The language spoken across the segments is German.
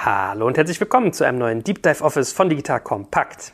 Hallo und herzlich willkommen zu einem neuen Deep Dive Office von Digital Compact.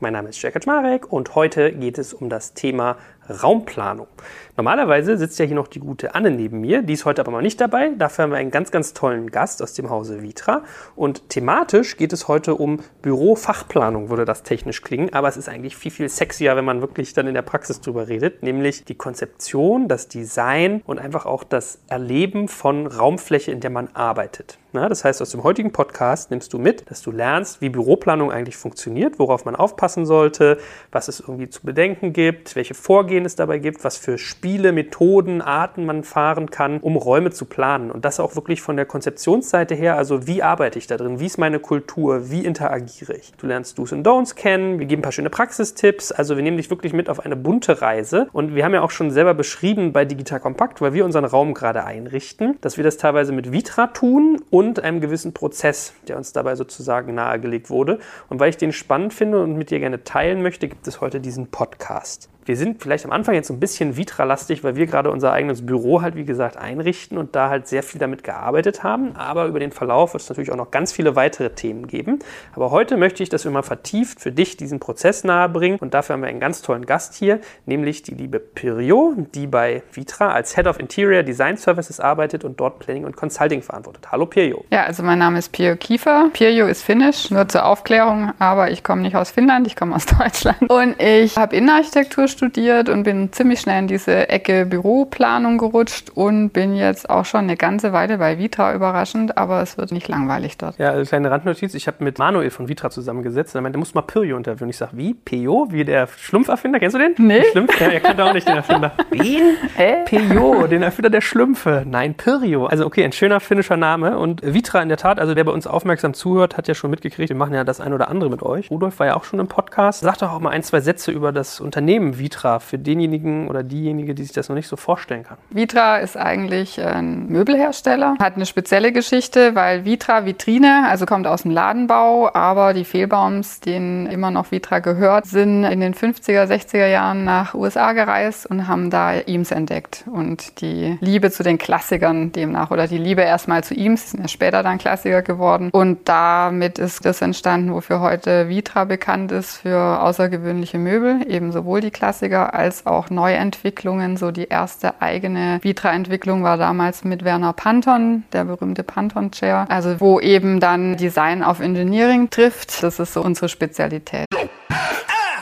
Mein Name ist Jörg Kaczmarek und heute geht es um das Thema Raumplanung. Normalerweise sitzt ja hier noch die gute Anne neben mir, die ist heute aber mal nicht dabei. Dafür haben wir einen ganz, ganz tollen Gast aus dem Hause Vitra. Und thematisch geht es heute um Bürofachplanung, würde das technisch klingen. Aber es ist eigentlich viel, viel sexier, wenn man wirklich dann in der Praxis drüber redet. Nämlich die Konzeption, das Design und einfach auch das Erleben von Raumfläche, in der man arbeitet. Na, das heißt, aus dem heutigen Podcast nimmst du mit, dass du lernst, wie Büroplanung eigentlich funktioniert, worauf man aufpassen sollte, was es irgendwie zu bedenken gibt, welche Vorgehen es dabei gibt, was für Spiele Methoden, Arten man fahren kann, um Räume zu planen. Und das auch wirklich von der Konzeptionsseite her, also wie arbeite ich da drin, wie ist meine Kultur, wie interagiere ich. Du lernst Do's und Don'ts kennen, wir geben ein paar schöne Praxistipps, also wir nehmen dich wirklich mit auf eine bunte Reise. Und wir haben ja auch schon selber beschrieben bei Digital Kompakt, weil wir unseren Raum gerade einrichten, dass wir das teilweise mit Vitra tun und einem gewissen Prozess, der uns dabei sozusagen nahegelegt wurde. Und weil ich den spannend finde und mit dir gerne teilen möchte, gibt es heute diesen Podcast. Wir sind vielleicht am Anfang jetzt ein bisschen Vitra-lastig, weil wir gerade unser eigenes Büro halt, wie gesagt, einrichten und da halt sehr viel damit gearbeitet haben. Aber über den Verlauf wird es natürlich auch noch ganz viele weitere Themen geben. Aber heute möchte ich, dass wir mal vertieft für dich diesen Prozess nahebringen. Und dafür haben wir einen ganz tollen Gast hier, nämlich die liebe Pirio, die bei Vitra als Head of Interior Design Services arbeitet und dort Planning und Consulting verantwortet. Hallo Pirio. Ja, also mein Name ist Pirio Kiefer. Pirio ist finnisch, nur zur Aufklärung, aber ich komme nicht aus Finnland, ich komme aus Deutschland. Und ich habe Innenarchitektur studiert und bin ziemlich schnell in diese Ecke Büroplanung gerutscht und bin jetzt auch schon eine ganze Weile bei Vitra überraschend, aber es wird nicht langweilig dort. Ja, eine kleine Randnotiz. Ich habe mit Manuel von Vitra zusammengesetzt und er meinte, du musst mal Pirio interviewen. Ich sage, wie? Pio? Wie der Schlumpferfinder? Kennst du den? Nee. Schlumpf? Ja, er kannte auch nicht den Erfinder. Wen? Hä? Pio, den Erfinder der Schlümpfe. Nein, Pirio. Also okay, ein schöner finnischer Name und Vitra in der Tat, also wer bei uns aufmerksam zuhört, hat ja schon mitgekriegt, wir machen ja das ein oder andere mit euch. Rudolf war ja auch schon im Podcast. Sag doch auch mal ein, zwei Sätze über das Unternehmen Vitra Vitra für denjenigen oder diejenige, die sich das noch nicht so vorstellen kann? Vitra ist eigentlich ein Möbelhersteller, hat eine spezielle Geschichte, weil Vitra Vitrine, also kommt aus dem Ladenbau, aber die Fehlbaums, denen immer noch Vitra gehört, sind in den 50er, 60er Jahren nach USA gereist und haben da Eames entdeckt. Und die Liebe zu den Klassikern demnach oder die Liebe erstmal zu Eames, sind ja später dann Klassiker geworden. Und damit ist das entstanden, wofür heute Vitra bekannt ist, für außergewöhnliche Möbel, eben sowohl die Klassiker 80er als auch Neuentwicklungen. So die erste eigene Vitra-Entwicklung war damals mit Werner Panton, der berühmte Panton-Chair. Also wo eben dann Design auf Engineering trifft. Das ist so unsere Spezialität.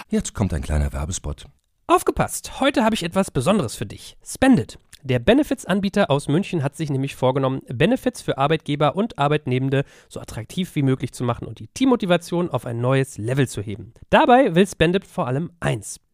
Jetzt kommt ein kleiner Werbespot. Aufgepasst! Heute habe ich etwas Besonderes für dich. Spendit. Der Benefits-Anbieter aus München hat sich nämlich vorgenommen, Benefits für Arbeitgeber und Arbeitnehmende so attraktiv wie möglich zu machen und die Teammotivation auf ein neues Level zu heben. Dabei will Spendit vor allem eins: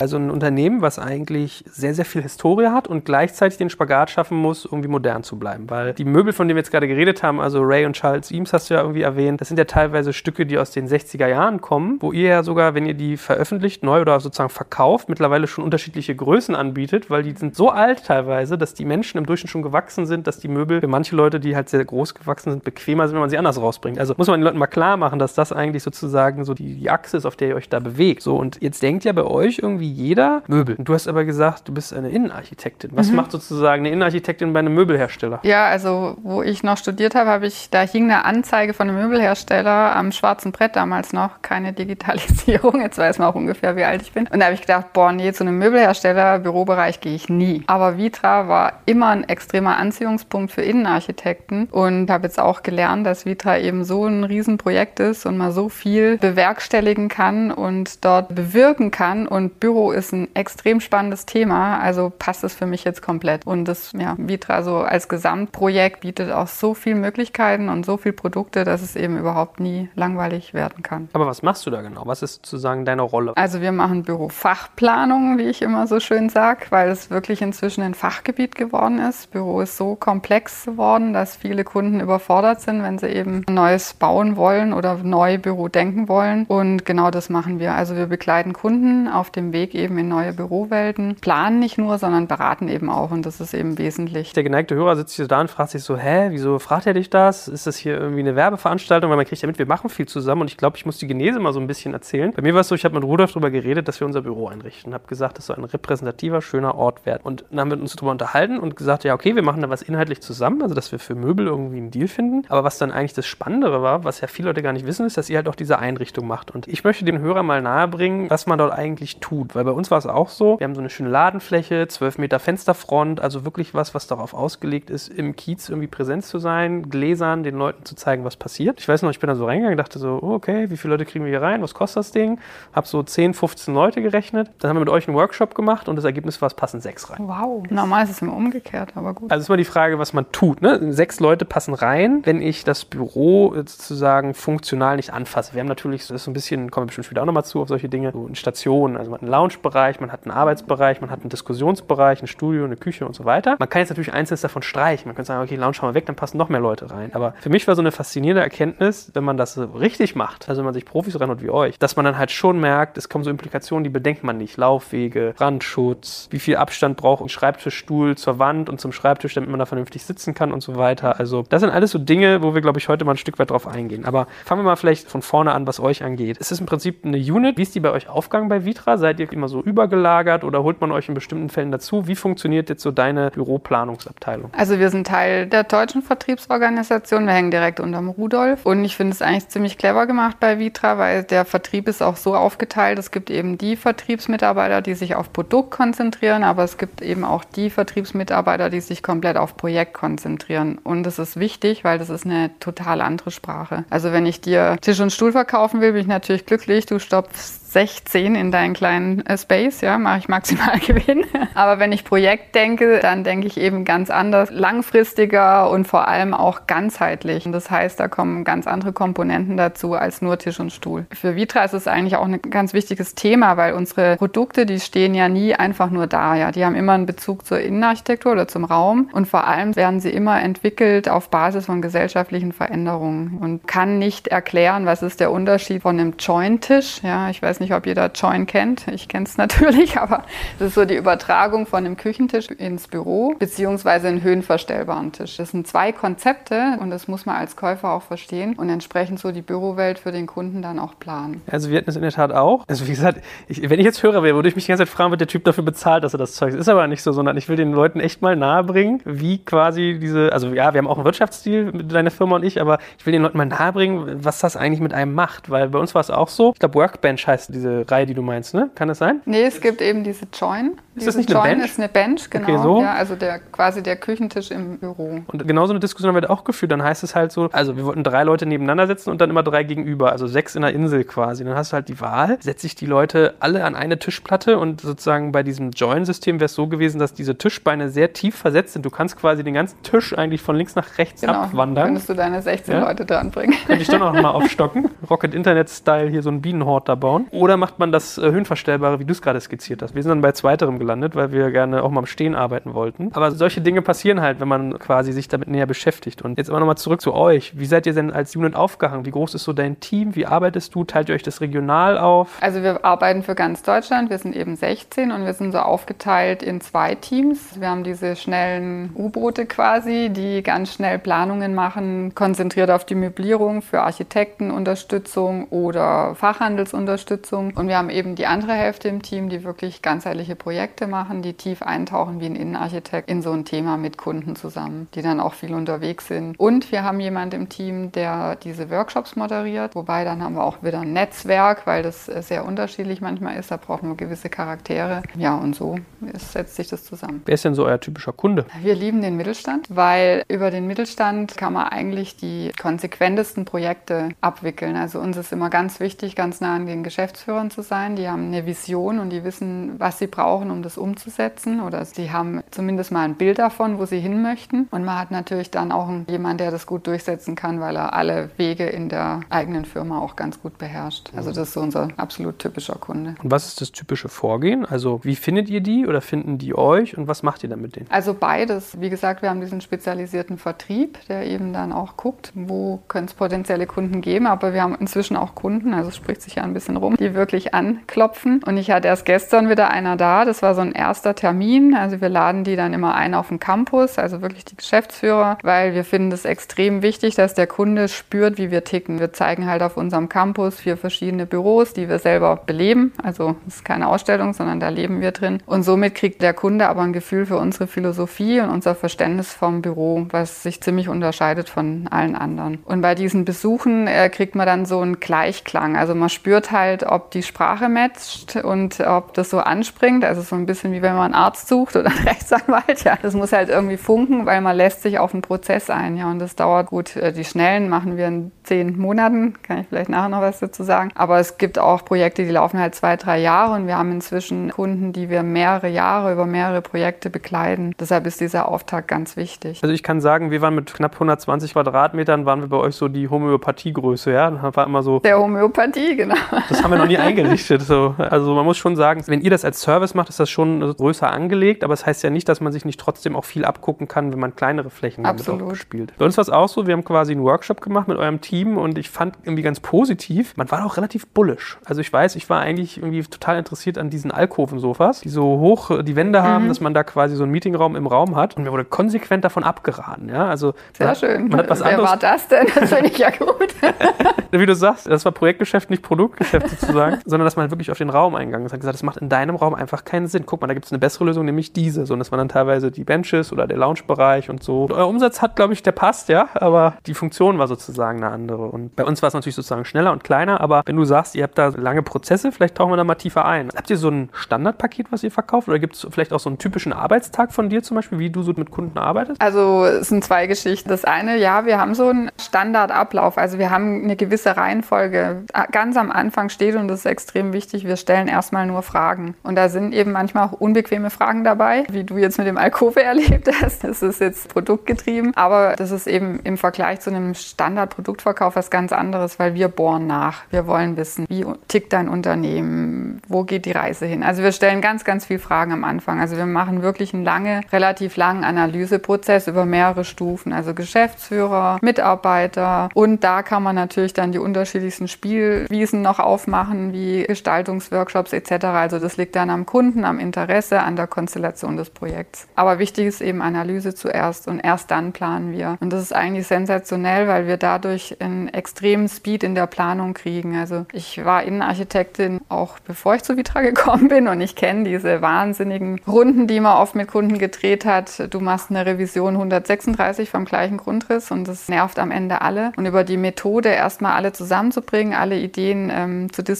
Also ein Unternehmen, was eigentlich sehr, sehr viel Historie hat und gleichzeitig den Spagat schaffen muss, irgendwie modern zu bleiben. Weil die Möbel, von denen wir jetzt gerade geredet haben, also Ray und Charles Eames hast du ja irgendwie erwähnt, das sind ja teilweise Stücke, die aus den 60er Jahren kommen, wo ihr ja sogar, wenn ihr die veröffentlicht, neu oder sozusagen verkauft, mittlerweile schon unterschiedliche Größen anbietet, weil die sind so alt teilweise, dass die Menschen im Durchschnitt schon gewachsen sind, dass die Möbel für manche Leute, die halt sehr groß gewachsen sind, bequemer sind, wenn man sie anders rausbringt. Also muss man den Leuten mal klar machen, dass das eigentlich sozusagen so die, die Achse ist, auf der ihr euch da bewegt. So, und jetzt denkt ja bei euch irgendwie jeder Möbel. Du hast aber gesagt, du bist eine Innenarchitektin. Was mhm. macht sozusagen eine Innenarchitektin bei einem Möbelhersteller? Ja, also wo ich noch studiert habe, habe ich, da hing eine Anzeige von einem Möbelhersteller am schwarzen Brett damals noch, keine Digitalisierung. Jetzt weiß man auch ungefähr, wie alt ich bin. Und da habe ich gedacht, boah, nee, zu einem Möbelhersteller, Bürobereich gehe ich nie. Aber Vitra war immer ein extremer Anziehungspunkt für Innenarchitekten und habe jetzt auch gelernt, dass Vitra eben so ein Riesenprojekt ist und man so viel bewerkstelligen kann und dort bewirken kann und Büro Büro ist ein extrem spannendes Thema, also passt es für mich jetzt komplett. Und das ja, Vitra so als Gesamtprojekt bietet auch so viele Möglichkeiten und so viele Produkte, dass es eben überhaupt nie langweilig werden kann. Aber was machst du da genau? Was ist sozusagen deine Rolle? Also wir machen Bürofachplanung, wie ich immer so schön sage, weil es wirklich inzwischen ein Fachgebiet geworden ist. Büro ist so komplex geworden, dass viele Kunden überfordert sind, wenn sie eben ein neues bauen wollen oder neu Büro denken wollen. Und genau das machen wir. Also wir begleiten Kunden auf dem Weg eben in neue Bürowelten, planen nicht nur, sondern beraten eben auch. Und das ist eben wesentlich. Der geneigte Hörer sitzt hier da und fragt sich so, hä, wieso fragt er dich das? Ist das hier irgendwie eine Werbeveranstaltung? Weil man kriegt ja mit, wir machen viel zusammen und ich glaube, ich muss die Genese mal so ein bisschen erzählen. Bei mir war es so, ich habe mit Rudolf darüber geredet, dass wir unser Büro einrichten. Habe gesagt, das soll ein repräsentativer, schöner Ort werden. Und dann haben wir uns darüber unterhalten und gesagt, ja, okay, wir machen da was inhaltlich zusammen, also dass wir für Möbel irgendwie einen Deal finden. Aber was dann eigentlich das Spannendere war, was ja viele Leute gar nicht wissen, ist, dass ihr halt auch diese Einrichtung macht. Und ich möchte den Hörer mal nahebringen, was man dort eigentlich tut. Weil bei uns war es auch so, wir haben so eine schöne Ladenfläche, 12 Meter Fensterfront, also wirklich was, was darauf ausgelegt ist, im Kiez irgendwie präsent zu sein, Gläsern, den Leuten zu zeigen, was passiert. Ich weiß noch, ich bin da so reingegangen, dachte so, oh, okay, wie viele Leute kriegen wir hier rein? Was kostet das Ding? Hab so 10, 15 Leute gerechnet. Dann haben wir mit euch einen Workshop gemacht und das Ergebnis war, es passen sechs rein. Wow. Normal ist es immer umgekehrt, aber gut. Also ist immer die Frage, was man tut. Ne? Sechs Leute passen rein, wenn ich das Büro sozusagen funktional nicht anfasse. Wir haben natürlich, das ist so ein bisschen, kommen wir bestimmt später auch nochmal zu, auf solche Dinge, so in Stationen. Also man hat einen Lounge-Bereich, man hat einen Arbeitsbereich, man hat einen Diskussionsbereich, ein Studio, eine Küche und so weiter. Man kann jetzt natürlich einzelnes davon streichen. Man könnte sagen, okay, Lounge haben wir weg, dann passen noch mehr Leute rein. Aber für mich war so eine faszinierende Erkenntnis, wenn man das richtig macht, also wenn man sich Profis reinholt wie euch, dass man dann halt schon merkt, es kommen so Implikationen, die bedenkt man nicht. Laufwege, Brandschutz, wie viel Abstand braucht ein Schreibtischstuhl zur Wand und zum Schreibtisch, damit man da vernünftig sitzen kann und so weiter. Also das sind alles so Dinge, wo wir, glaube ich, heute mal ein Stück weit drauf eingehen. Aber fangen wir mal vielleicht von vorne an, was euch angeht. Es ist im Prinzip eine Unit. Wie ist die bei euch aufgegangen bei Vitra? Seid ihr immer so übergelagert oder holt man euch in bestimmten Fällen dazu? Wie funktioniert jetzt so deine Büroplanungsabteilung? Also wir sind Teil der deutschen Vertriebsorganisation. Wir hängen direkt unterm Rudolf. Und ich finde es eigentlich ziemlich clever gemacht bei Vitra, weil der Vertrieb ist auch so aufgeteilt. Es gibt eben die Vertriebsmitarbeiter, die sich auf Produkt konzentrieren, aber es gibt eben auch die Vertriebsmitarbeiter, die sich komplett auf Projekt konzentrieren. Und das ist wichtig, weil das ist eine total andere Sprache. Also wenn ich dir Tisch und Stuhl verkaufen will, bin ich natürlich glücklich. Du stopfst 16 in deinen kleinen äh, Space, ja, mache ich maximal Gewinn. Aber wenn ich Projekt denke, dann denke ich eben ganz anders, langfristiger und vor allem auch ganzheitlich. Und das heißt, da kommen ganz andere Komponenten dazu als nur Tisch und Stuhl. Für Vitra ist es eigentlich auch ein ganz wichtiges Thema, weil unsere Produkte, die stehen ja nie einfach nur da, ja. Die haben immer einen Bezug zur Innenarchitektur oder zum Raum und vor allem werden sie immer entwickelt auf Basis von gesellschaftlichen Veränderungen und kann nicht erklären, was ist der Unterschied von einem Joint-Tisch, ja. Ich weiß nicht, ob jeder Join kennt. Ich kenne es natürlich, aber das ist so die Übertragung von einem Küchentisch ins Büro beziehungsweise einen höhenverstellbaren Tisch. Das sind zwei Konzepte und das muss man als Käufer auch verstehen und entsprechend so die Bürowelt für den Kunden dann auch planen. Also wir hatten es in der Tat auch. Also wie gesagt, ich, wenn ich jetzt Hörer wäre, würde ich mich die ganze Zeit fragen, wird der Typ dafür bezahlt, dass er das Zeug ist. Ist aber nicht so, sondern ich will den Leuten echt mal nahebringen, wie quasi diese, also ja, wir haben auch einen Wirtschaftsstil, deine Firma und ich, aber ich will den Leuten mal nahebringen, was das eigentlich mit einem macht, weil bei uns war es auch so. Ich glaube, Workbench heißt diese Reihe, die du meinst, ne? Kann das sein? Nee, es gibt eben diese Join. Ist das nicht eine Join Bench? ist eine Bench, genau. Okay, so? Ja, also der, quasi der Küchentisch im Büro. Und genau so eine Diskussion haben wir auch geführt. Dann heißt es halt so, also wir wollten drei Leute nebeneinander setzen und dann immer drei gegenüber, also sechs in der Insel quasi. Dann hast du halt die Wahl, setze ich die Leute alle an eine Tischplatte und sozusagen bei diesem Join-System wäre es so gewesen, dass diese Tischbeine sehr tief versetzt sind. Du kannst quasi den ganzen Tisch eigentlich von links nach rechts Genau. abwandern. Könntest du deine 16 Ja? Leute dranbringen. Könnte ich dann auch mal aufstocken. Rocket Internet-Style hier so einen Bienenhort da bauen. Oder macht man das äh, höhenverstellbare, wie du es gerade skizziert hast. Wir sind dann bei zweiterem gelandet, weil wir gerne auch mal im Stehen arbeiten wollten. Aber solche Dinge passieren halt, wenn man quasi sich damit näher beschäftigt. Und jetzt aber nochmal zurück zu euch. Wie seid ihr denn als Unit aufgehangen? Wie groß ist so dein Team? Wie arbeitest du? Teilt ihr euch das regional auf? Also wir arbeiten für ganz Deutschland. Wir sind eben 16 und wir sind so aufgeteilt in zwei Teams. Wir haben diese schnellen U-Boote quasi, die ganz schnell Planungen machen, konzentriert auf die Möblierung für Architektenunterstützung oder Fachhandelsunterstützung. Und wir haben eben die andere Hälfte im Team, die wirklich ganzheitliche Projekte machen, die tief eintauchen wie ein Innenarchitekt in so ein Thema mit Kunden zusammen, die dann auch viel unterwegs sind. Und wir haben jemand im Team, der diese Workshops moderiert, wobei dann haben wir auch wieder ein Netzwerk, weil das äh, sehr unterschiedlich manchmal ist. Da brauchen wir gewisse Charaktere. Ja, und so ist, setzt sich das zusammen. Wer ist denn so euer typischer Kunde? Wir lieben den Mittelstand, weil über den Mittelstand kann man eigentlich die konsequentesten Projekte abwickeln. Also uns ist immer ganz wichtig, ganz nah an den Geschäftsführern Geschäftsführern zu sein. Die haben eine Vision und die wissen, was sie brauchen, um das umzusetzen. Oder sie haben zumindest mal ein Bild davon, wo sie hin möchten. Und man hat natürlich dann auch jemanden, der das gut durchsetzen kann, weil er alle Wege in der eigenen Firma auch ganz gut beherrscht. Also das ist so unser absolut typischer Kunde. Und was ist das typische Vorgehen? Also wie findet ihr die oder finden die euch und was macht ihr dann mit denen? Also beides. Wie gesagt, wir haben diesen spezialisierten Vertrieb, der eben dann auch guckt, wo können es potenzielle Kunden geben. Aber wir haben inzwischen auch Kunden, also es spricht sich ja ein bisschen rum, die wirklich anklopfen. Und ich hatte erst gestern wieder einer da. Das war so ein erster Termin. Also wir laden die dann immer ein auf den Campus, also wirklich die Geschäftsführer, weil wir finden es extrem wichtig, dass der Kunde spürt, wie wir ticken. Wir zeigen halt auf unserem Campus vier verschiedene Büros, die wir selber beleben. Also es ist keine Ausstellung, sondern da leben wir drin. Und somit kriegt der Kunde aber ein Gefühl für unsere Philosophie und unser Verständnis vom Büro, was sich ziemlich unterscheidet von allen anderen. Und bei diesen Besuchen äh, kriegt man dann so einen Gleichklang. Also man spürt halt, ob die Sprache matcht und ob das so anspringt. Also so ein bisschen wie wenn man einen Arzt sucht oder einen Rechtsanwalt. Ja, das muss halt irgendwie funken, weil man lässt sich auf einen Prozess ein. Ja, und das dauert gut. Äh, die schnellen machen wir in zehn Monaten. Kann ich vielleicht nachher noch was dazu sagen. Aber es gibt auch Projekte, die laufen halt zwei, drei Jahre und wir haben inzwischen Kunden, die wir mehrere Jahre über mehrere Projekte begleiten. Deshalb ist dieser Auftakt ganz wichtig. Also ich kann sagen, wir waren mit knapp 120 Quadratmetern, waren wir bei euch so die Homöopathiegröße, ja? Das war immer so. Der Homöopathie, genau. Das haben wir noch nie eingerichtet. So. Also man muss schon sagen, wenn ihr das als Service macht, ist das schon größer angelegt, aber es das heißt ja nicht, dass man sich nicht trotzdem auch viel abgucken kann, wenn man kleinere Flächen auch spielt. Bei uns war es auch so, wir haben quasi einen Workshop gemacht mit eurem Team und ich fand irgendwie ganz positiv, man war auch relativ bullish. Also ich weiß, ich war eigentlich irgendwie total interessiert an diesen Alkoven-Sofas, die so hoch die Wände haben, mhm. dass man da quasi so einen Meetingraum im Raum hat und mir wurde konsequent davon abgeraten. Ja? Also Sehr man, schön. Man Wer anderes. war das denn? Das finde ich ja gut. Wie du sagst, das war Projektgeschäft, nicht Produktgeschäft sozusagen, sondern dass man wirklich auf den Raum eingegangen ist. Hat gesagt, das macht in deinem Raum einfach keinen Sinn. Guck mal, da gibt es eine bessere Lösung, nämlich diese. So, und das waren dann teilweise die Benches oder der Lounge-Bereich und so. Und euer Umsatz hat, glaube ich, der passt, ja, aber die Funktion war sozusagen eine andere. Und bei uns war es natürlich sozusagen schneller und kleiner, aber wenn du sagst, ihr habt da lange Prozesse, vielleicht tauchen wir da mal tiefer ein. Habt ihr so ein Standardpaket, was ihr verkauft? Oder gibt es vielleicht auch so einen typischen Arbeitstag von dir zum Beispiel, wie du so mit Kunden arbeitest? Also es sind zwei Geschichten. Das eine, ja, wir haben so einen Standardablauf. Also wir haben eine gewisse Reihenfolge. Ganz am Anfang steht, und das ist extrem wichtig, wir stellen erstmal nur Fragen. Und da sind eben manchmal auch unbequeme Fragen dabei, wie du jetzt mit dem Alkove erlebt hast. Das ist jetzt produktgetrieben. Aber das ist eben im Vergleich zu einem Standardproduktverkauf was ganz anderes, weil wir bohren nach. Wir wollen wissen, wie tickt dein Unternehmen? Wo geht die Reise hin? Also wir stellen ganz, ganz viele Fragen am Anfang. Also wir machen wirklich einen lange, relativ langen Analyseprozess über mehrere Stufen. Also Geschäftsführer, Mitarbeiter. Und da kann man natürlich dann die unterschiedlichsten Spielwiesen noch aufmachen, wie Gestaltungsworkshops etc. Also das liegt dann am Kunden, am Interesse, an der Konstellation des Projekts. Aber wichtig ist eben Analyse zuerst und erst dann planen wir. Und das ist eigentlich sensationell, weil wir dadurch einen extremen Speed in der Planung kriegen. Also ich war Innenarchitektin auch bevor ich zu Vitra gekommen bin und ich kenne diese wahnsinnigen Runden, die man oft mit Kunden gedreht hat. Du machst eine Revision 136 vom gleichen Grundriss und das nervt am Ende alle. Und über die Methode erstmal alle zusammenzubringen, alle Ideen ähm, zu diskutieren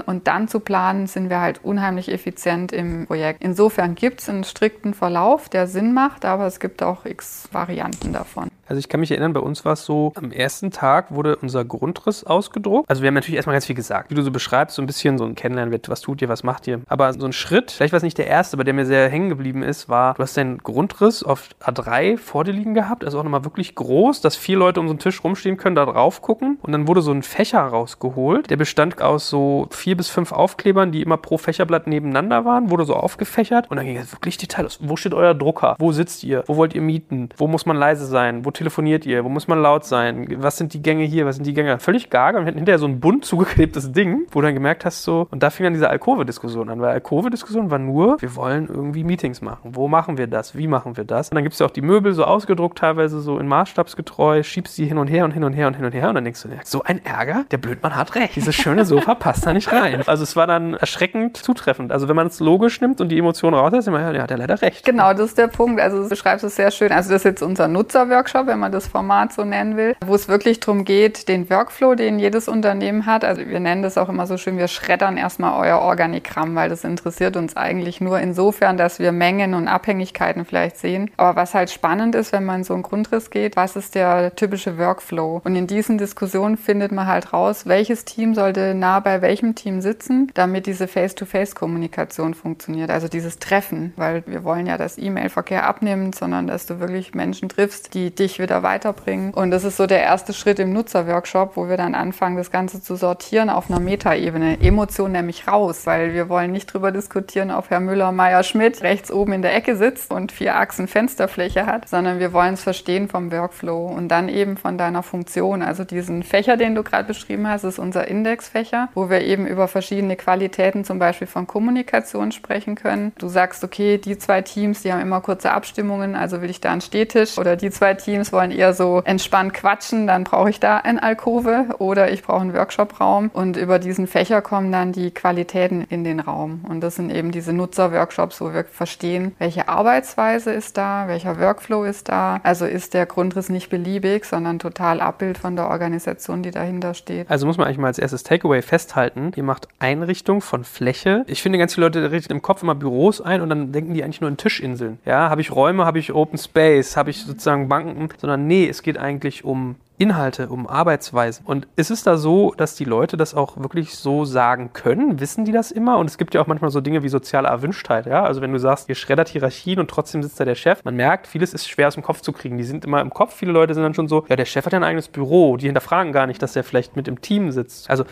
und dann zu planen, sind wir halt unheimlich effizient im Projekt. Insofern gibt es einen strikten Verlauf, der Sinn macht, aber es gibt auch x Varianten davon. Also ich kann mich erinnern, bei uns war es so, am ersten Tag wurde unser Grundriss ausgedruckt. Also wir haben natürlich erstmal ganz viel gesagt. Wie du so beschreibst, so ein bisschen so ein Kennenlernen, was tut ihr, was macht ihr. Aber so ein Schritt, vielleicht war es nicht der erste, aber der mir sehr hängen geblieben ist, war, du hast deinen Grundriss auf A3 vor dir liegen gehabt, also auch nochmal wirklich groß, dass vier Leute um so einen Tisch rumstehen können, da drauf gucken. Und dann wurde so ein Fächer rausgeholt, der bestand aus so vier bis fünf Aufklebern, die immer pro Fächerblatt nebeneinander waren, wurde so aufgefächert und dann ging es wirklich detaillos. Wo steht euer Drucker? Wo sitzt ihr? Wo wollt ihr mieten? Wo muss man leise sein? Wo telefoniert ihr? Wo muss man laut sein? Was sind die Gänge hier? Was sind die Gänge? Völlig gaga und hinterher so ein bunt zugeklebtes Ding, wo du dann gemerkt hast, so, und da fing dann diese Alkove-Diskussion an, weil Alkove-Diskussion war nur, wir wollen irgendwie Meetings machen. Wo machen wir das? Wie machen wir das? Und dann gibt es ja auch die Möbel so ausgedruckt, teilweise so in maßstabsgetreu, schiebst die hin und her und hin und her und hin und her und dann denkst du, so ein Ärger, der Blödmann hat recht. Dieses schöne Sofa passt da nicht rein. Also es war dann erschreckend zutreffend. Also wenn man es logisch nimmt und die Emotionen raus, immer, ja, der hat ja leider recht. Genau, das ist der Punkt. Also du beschreibst es sehr schön. Also das ist jetzt unser Nutzerworkshop Workshop, wenn man das Format so nennen will, wo es wirklich darum geht, den Workflow, den jedes Unternehmen hat. Also wir nennen das auch immer so schön, wir schreddern erstmal euer Organigramm, weil das interessiert uns eigentlich nur insofern, dass wir Mengen und Abhängigkeiten vielleicht sehen. Aber was halt spannend ist, wenn man so einen Grundriss geht, was ist der typische Workflow? Und in diesen Diskussionen findet man halt raus, welches Team sollte nah bei welchem Team sitzen, damit diese Face-to-Face-Kommunikation funktioniert. Also dieses Treffen, weil wir wollen ja, dass E-Mail-Verkehr abnimmt, sondern dass du wirklich Menschen triffst, die dich wieder weiterbringen. Und das ist so der erste Schritt im Nutzerworkshop, wo wir dann anfangen, das Ganze zu sortieren auf einer Metaebene. Emotion nämlich raus, weil wir wollen nicht drüber diskutieren, ob Herr Müller, Meier, Schmidt rechts oben in der Ecke sitzt und vier Achsen Fensterfläche hat, sondern wir wollen es verstehen vom Workflow und dann eben von deiner Funktion. Also diesen Fächer, den du gerade beschrieben hast, ist unser Indexfächer, wo wir eben über verschiedene Qualitäten zum Beispiel von Kommunikation sprechen können. Du sagst, okay, die zwei Teams, die haben immer kurze Abstimmungen, also will ich da einen Stehtisch oder die zwei Teams wollen eher so entspannt quatschen, dann brauche ich da ein Alkove oder ich brauche einen Workshopraum und über diesen Fächer kommen dann die Qualitäten in den Raum und das sind eben diese Nutzerworkshops, wo wir verstehen, welche Arbeitsweise ist da, welcher Workflow ist da, also ist der Grundriss nicht beliebig, sondern total Abbild von der Organisation, die dahinter steht. Also muss man eigentlich mal als erstes Takeaway festhalten, ihr macht Einrichtung von Fläche. Ich finde, ganz viele Leute richten im Kopf immer Büros ein und dann denken die eigentlich nur in Tischinseln. Ja, habe ich Räume, habe ich Open Space, habe ich sozusagen Banken, sondern nee, es geht eigentlich um Inhalte, um Arbeitsweisen. Und ist es da so, dass die Leute das auch wirklich so sagen können? Wissen die das immer? Und es gibt ja auch manchmal so Dinge wie soziale Erwünschtheit, ja? Also wenn du sagst, ihr schreddert Hierarchien und trotzdem sitzt da der Chef, man merkt, vieles ist schwer aus dem Kopf zu kriegen. Die sind immer im Kopf. Viele Leute sind dann schon so, ja, der Chef hat ja ein eigenes Büro. Die hinterfragen gar nicht, dass er vielleicht mit im Team sitzt. Also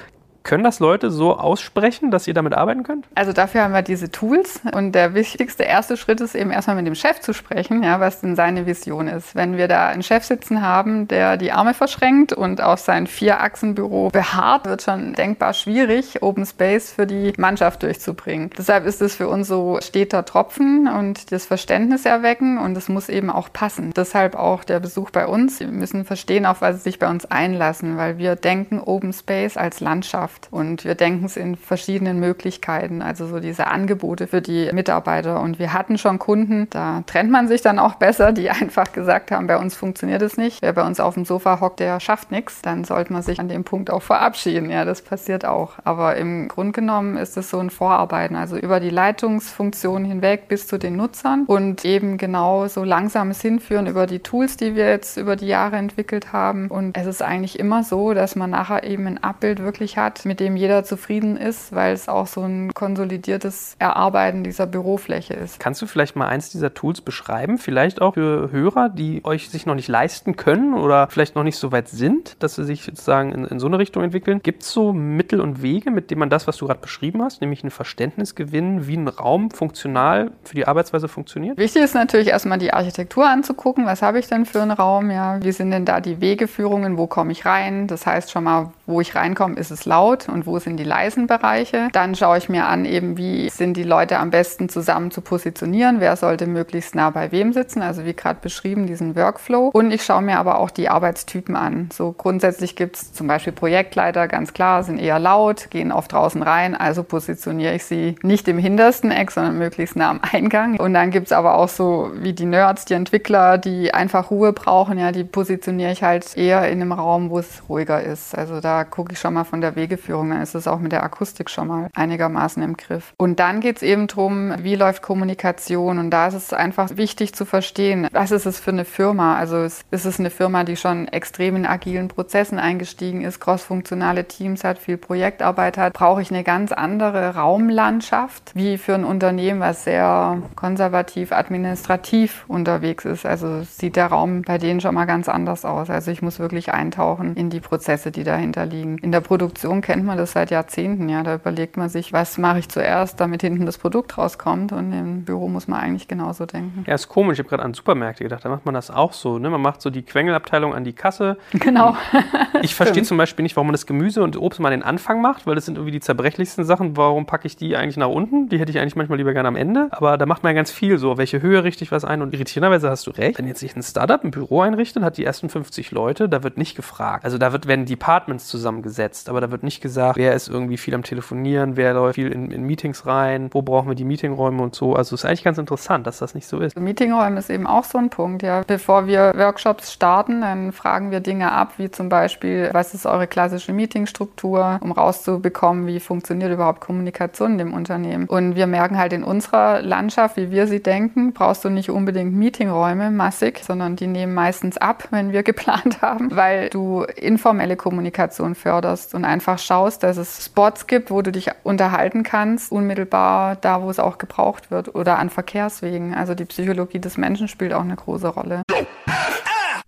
können das Leute so aussprechen, dass ihr damit arbeiten könnt? Also dafür haben wir diese Tools und der wichtigste erste Schritt ist eben erstmal mit dem Chef zu sprechen, ja, was denn seine Vision ist. Wenn wir da einen Chef sitzen haben, der die Arme verschränkt und auf sein Vier-Achsen-Büro beharrt, wird schon denkbar schwierig, Open Space für die Mannschaft durchzubringen. Deshalb ist es für uns so steter Tropfen und das Verständnis erwecken und es muss eben auch passen. Deshalb auch der Besuch bei uns. Wir müssen verstehen, auf was sie sich bei uns einlassen, weil wir denken Open Space als Landschaft. Wirtschaft. Und wir denken es in verschiedenen Möglichkeiten, also so diese Angebote für die Mitarbeiter. Und wir hatten schon Kunden, da trennt man sich dann auch besser, die einfach gesagt haben, bei uns funktioniert es nicht. Wer bei uns auf dem Sofa hockt, der schafft nichts. Dann sollte man sich an dem Punkt auch verabschieden. Ja, das passiert auch. Aber im Grunde genommen ist es so ein Vorarbeiten, also über die Leitungsfunktion hinweg bis zu den Nutzern und eben genau so langsames Hinführen über die Tools, die wir jetzt über die Jahre entwickelt haben. Und es ist eigentlich immer so, dass man nachher eben ein Abbild wirklich hat, mit dem jeder zufrieden ist, weil es auch so ein konsolidiertes Erarbeiten dieser Bürofläche ist. Kannst du vielleicht mal eins dieser Tools beschreiben? Vielleicht auch für Hörer, die euch sich noch nicht leisten können oder vielleicht noch nicht so weit sind, dass sie sich sozusagen in, in so eine Richtung entwickeln. Gibt es so Mittel und Wege, mit denen man das, was du gerade beschrieben hast, nämlich ein Verständnis gewinnen, wie ein Raum funktional für die Arbeitsweise funktioniert? Wichtig ist natürlich erstmal die Architektur anzugucken. Was habe ich denn für einen Raum? Ja, wie sind denn da die Wegeführungen? Wo komme ich rein? Das heißt schon mal, wo ich reinkomme, ist es laut und wo sind die leisen Bereiche. Dann schaue ich mir an, eben wie sind die Leute am besten zusammen zu positionieren, wer sollte möglichst nah bei wem sitzen, also wie gerade beschrieben, diesen Workflow. Und ich schaue mir aber auch die Arbeitstypen an. So grundsätzlich gibt es zum Beispiel Projektleiter, ganz klar, sind eher laut, gehen oft draußen rein, also positioniere ich sie nicht im hintersten Eck, sondern möglichst nah am Eingang. Und dann gibt es aber auch so wie die Nerds, die Entwickler, die einfach Ruhe brauchen, ja, die positioniere ich halt eher in einem Raum, wo es ruhiger ist. Also da gucke ich schon mal von der Wege Führung, dann ist es auch mit der Akustik schon mal einigermaßen im Griff. Und dann geht es eben darum, wie läuft Kommunikation. Und da ist es einfach wichtig zu verstehen, was ist es für eine Firma. Also ist es eine Firma, die schon extrem in agilen Prozessen eingestiegen ist, crossfunktionale Teams hat, viel Projektarbeit hat. Brauche ich eine ganz andere Raumlandschaft wie für ein Unternehmen, was sehr konservativ, administrativ unterwegs ist. Also sieht der Raum bei denen schon mal ganz anders aus. Also ich muss wirklich eintauchen in die Prozesse, die dahinter liegen. In der Produktion kennt man das seit Jahrzehnten. Ja, da überlegt man sich, was mache ich zuerst, damit hinten das Produkt rauskommt. Und im Büro muss man eigentlich genauso denken. Ja, ist komisch. Ich habe gerade an Supermärkte gedacht. Da macht man das auch so. Ne? Man macht so die Quengelabteilung an die Kasse. Genau. ich verstehe zum Beispiel nicht, warum man das Gemüse und Obst mal den Anfang macht, weil das sind irgendwie die zerbrechlichsten Sachen. Warum packe ich die eigentlich nach unten? Die hätte ich eigentlich manchmal lieber gerne am Ende. Aber da macht man ja ganz viel so. Welche Höhe richte ich was ein? Und irritierenderweise hast du recht. Wenn jetzt sich ein Startup ein Büro einrichtet, hat die ersten 50 Leute, da wird nicht gefragt. Also da wird, werden Departments zusammengesetzt, aber da wird nicht gesagt, wer ist irgendwie viel am Telefonieren, wer läuft viel in, in Meetings rein, wo brauchen wir die Meetingräume und so. Also es ist eigentlich ganz interessant, dass das nicht so ist. Meetingräume ist eben auch so ein Punkt, ja. Bevor wir Workshops starten, dann fragen wir Dinge ab, wie zum Beispiel, was ist eure klassische Meetingstruktur, um rauszubekommen, wie funktioniert überhaupt Kommunikation in dem Unternehmen. Und wir merken halt in unserer Landschaft, wie wir sie denken, brauchst du nicht unbedingt Meetingräume massig, sondern die nehmen meistens ab, wenn wir geplant haben, weil du informelle Kommunikation förderst und einfach schaust, dass es Spots gibt, wo du dich unterhalten kannst, unmittelbar da, wo es auch gebraucht wird oder an Verkehrswegen. Also die Psychologie des Menschen spielt auch eine große Rolle.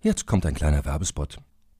Jetzt kommt ein kleiner Werbespot.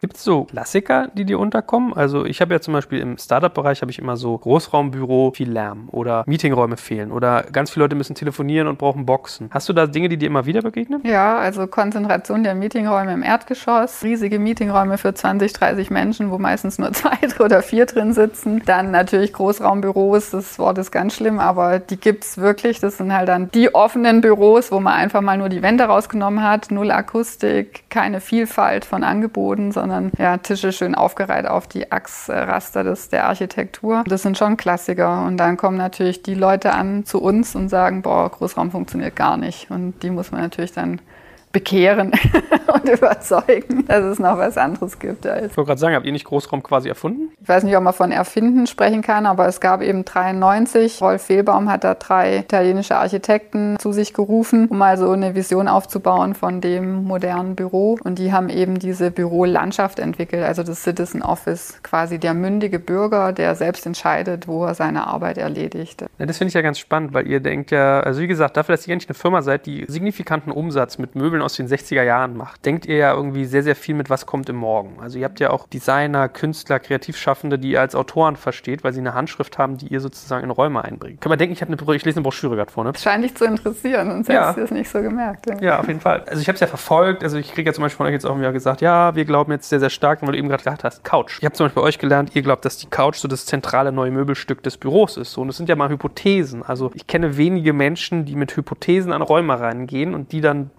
Gibt es so Klassiker, die dir unterkommen? Also ich habe ja zum Beispiel im Startup-Bereich habe ich immer so Großraumbüro, viel Lärm oder Meetingräume fehlen oder ganz viele Leute müssen telefonieren und brauchen Boxen. Hast du da Dinge, die dir immer wieder begegnen? Ja, also Konzentration der Meetingräume im Erdgeschoss, riesige Meetingräume für 20, 30 Menschen, wo meistens nur zwei oder vier drin sitzen. Dann natürlich Großraumbüros, das Wort ist ganz schlimm, aber die gibt es wirklich. Das sind halt dann die offenen Büros, wo man einfach mal nur die Wände rausgenommen hat, null Akustik, keine Vielfalt von Angeboten, sondern sondern ja, Tische schön aufgereiht auf die Achsraster des, der Architektur. Das sind schon Klassiker. Und dann kommen natürlich die Leute an zu uns und sagen, boah, Großraum funktioniert gar nicht. Und die muss man natürlich dann bekehren und überzeugen, dass es noch was anderes gibt. Als ich wollte gerade sagen, habt ihr nicht Großraum quasi erfunden? Ich weiß nicht, ob man von Erfinden sprechen kann, aber es gab eben 93. Rolf Fehlbaum hat da drei italienische Architekten zu sich gerufen, um mal so eine Vision aufzubauen von dem modernen Büro. Und die haben eben diese Bürolandschaft entwickelt, also das Citizen Office, quasi der mündige Bürger, der selbst entscheidet, wo er seine Arbeit erledigt. Ja, das finde ich ja ganz spannend, weil ihr denkt ja, also wie gesagt, dafür, dass ihr eigentlich eine Firma seid, die signifikanten Umsatz mit Möbeln aus den 60er Jahren macht, denkt ihr ja irgendwie sehr, sehr viel mit, was kommt im Morgen. Also ihr habt ja auch Designer, Künstler, Kreativschaffende, die ihr als Autoren versteht, weil sie eine Handschrift haben, die ihr sozusagen in Räume einbringt. Kann man denken, ich, eine, ich lese eine Broschüre gerade vorne. Das scheint dich zu interessieren, sonst ja. hättest du es nicht so gemerkt. Ja. ja, auf jeden Fall. Also ich habe es ja verfolgt. Also ich kriege ja zum Beispiel von euch jetzt auch wieder gesagt, ja, wir glauben jetzt sehr, sehr stark, weil du eben gerade gesagt hast, Couch. Ich habe zum Beispiel bei euch gelernt, ihr glaubt, dass die Couch so das zentrale neue Möbelstück des Büros ist. So, und das sind ja mal Hypothesen. Also ich kenne wenige Menschen, die mit Hypothesen an Räume reingehen und die dann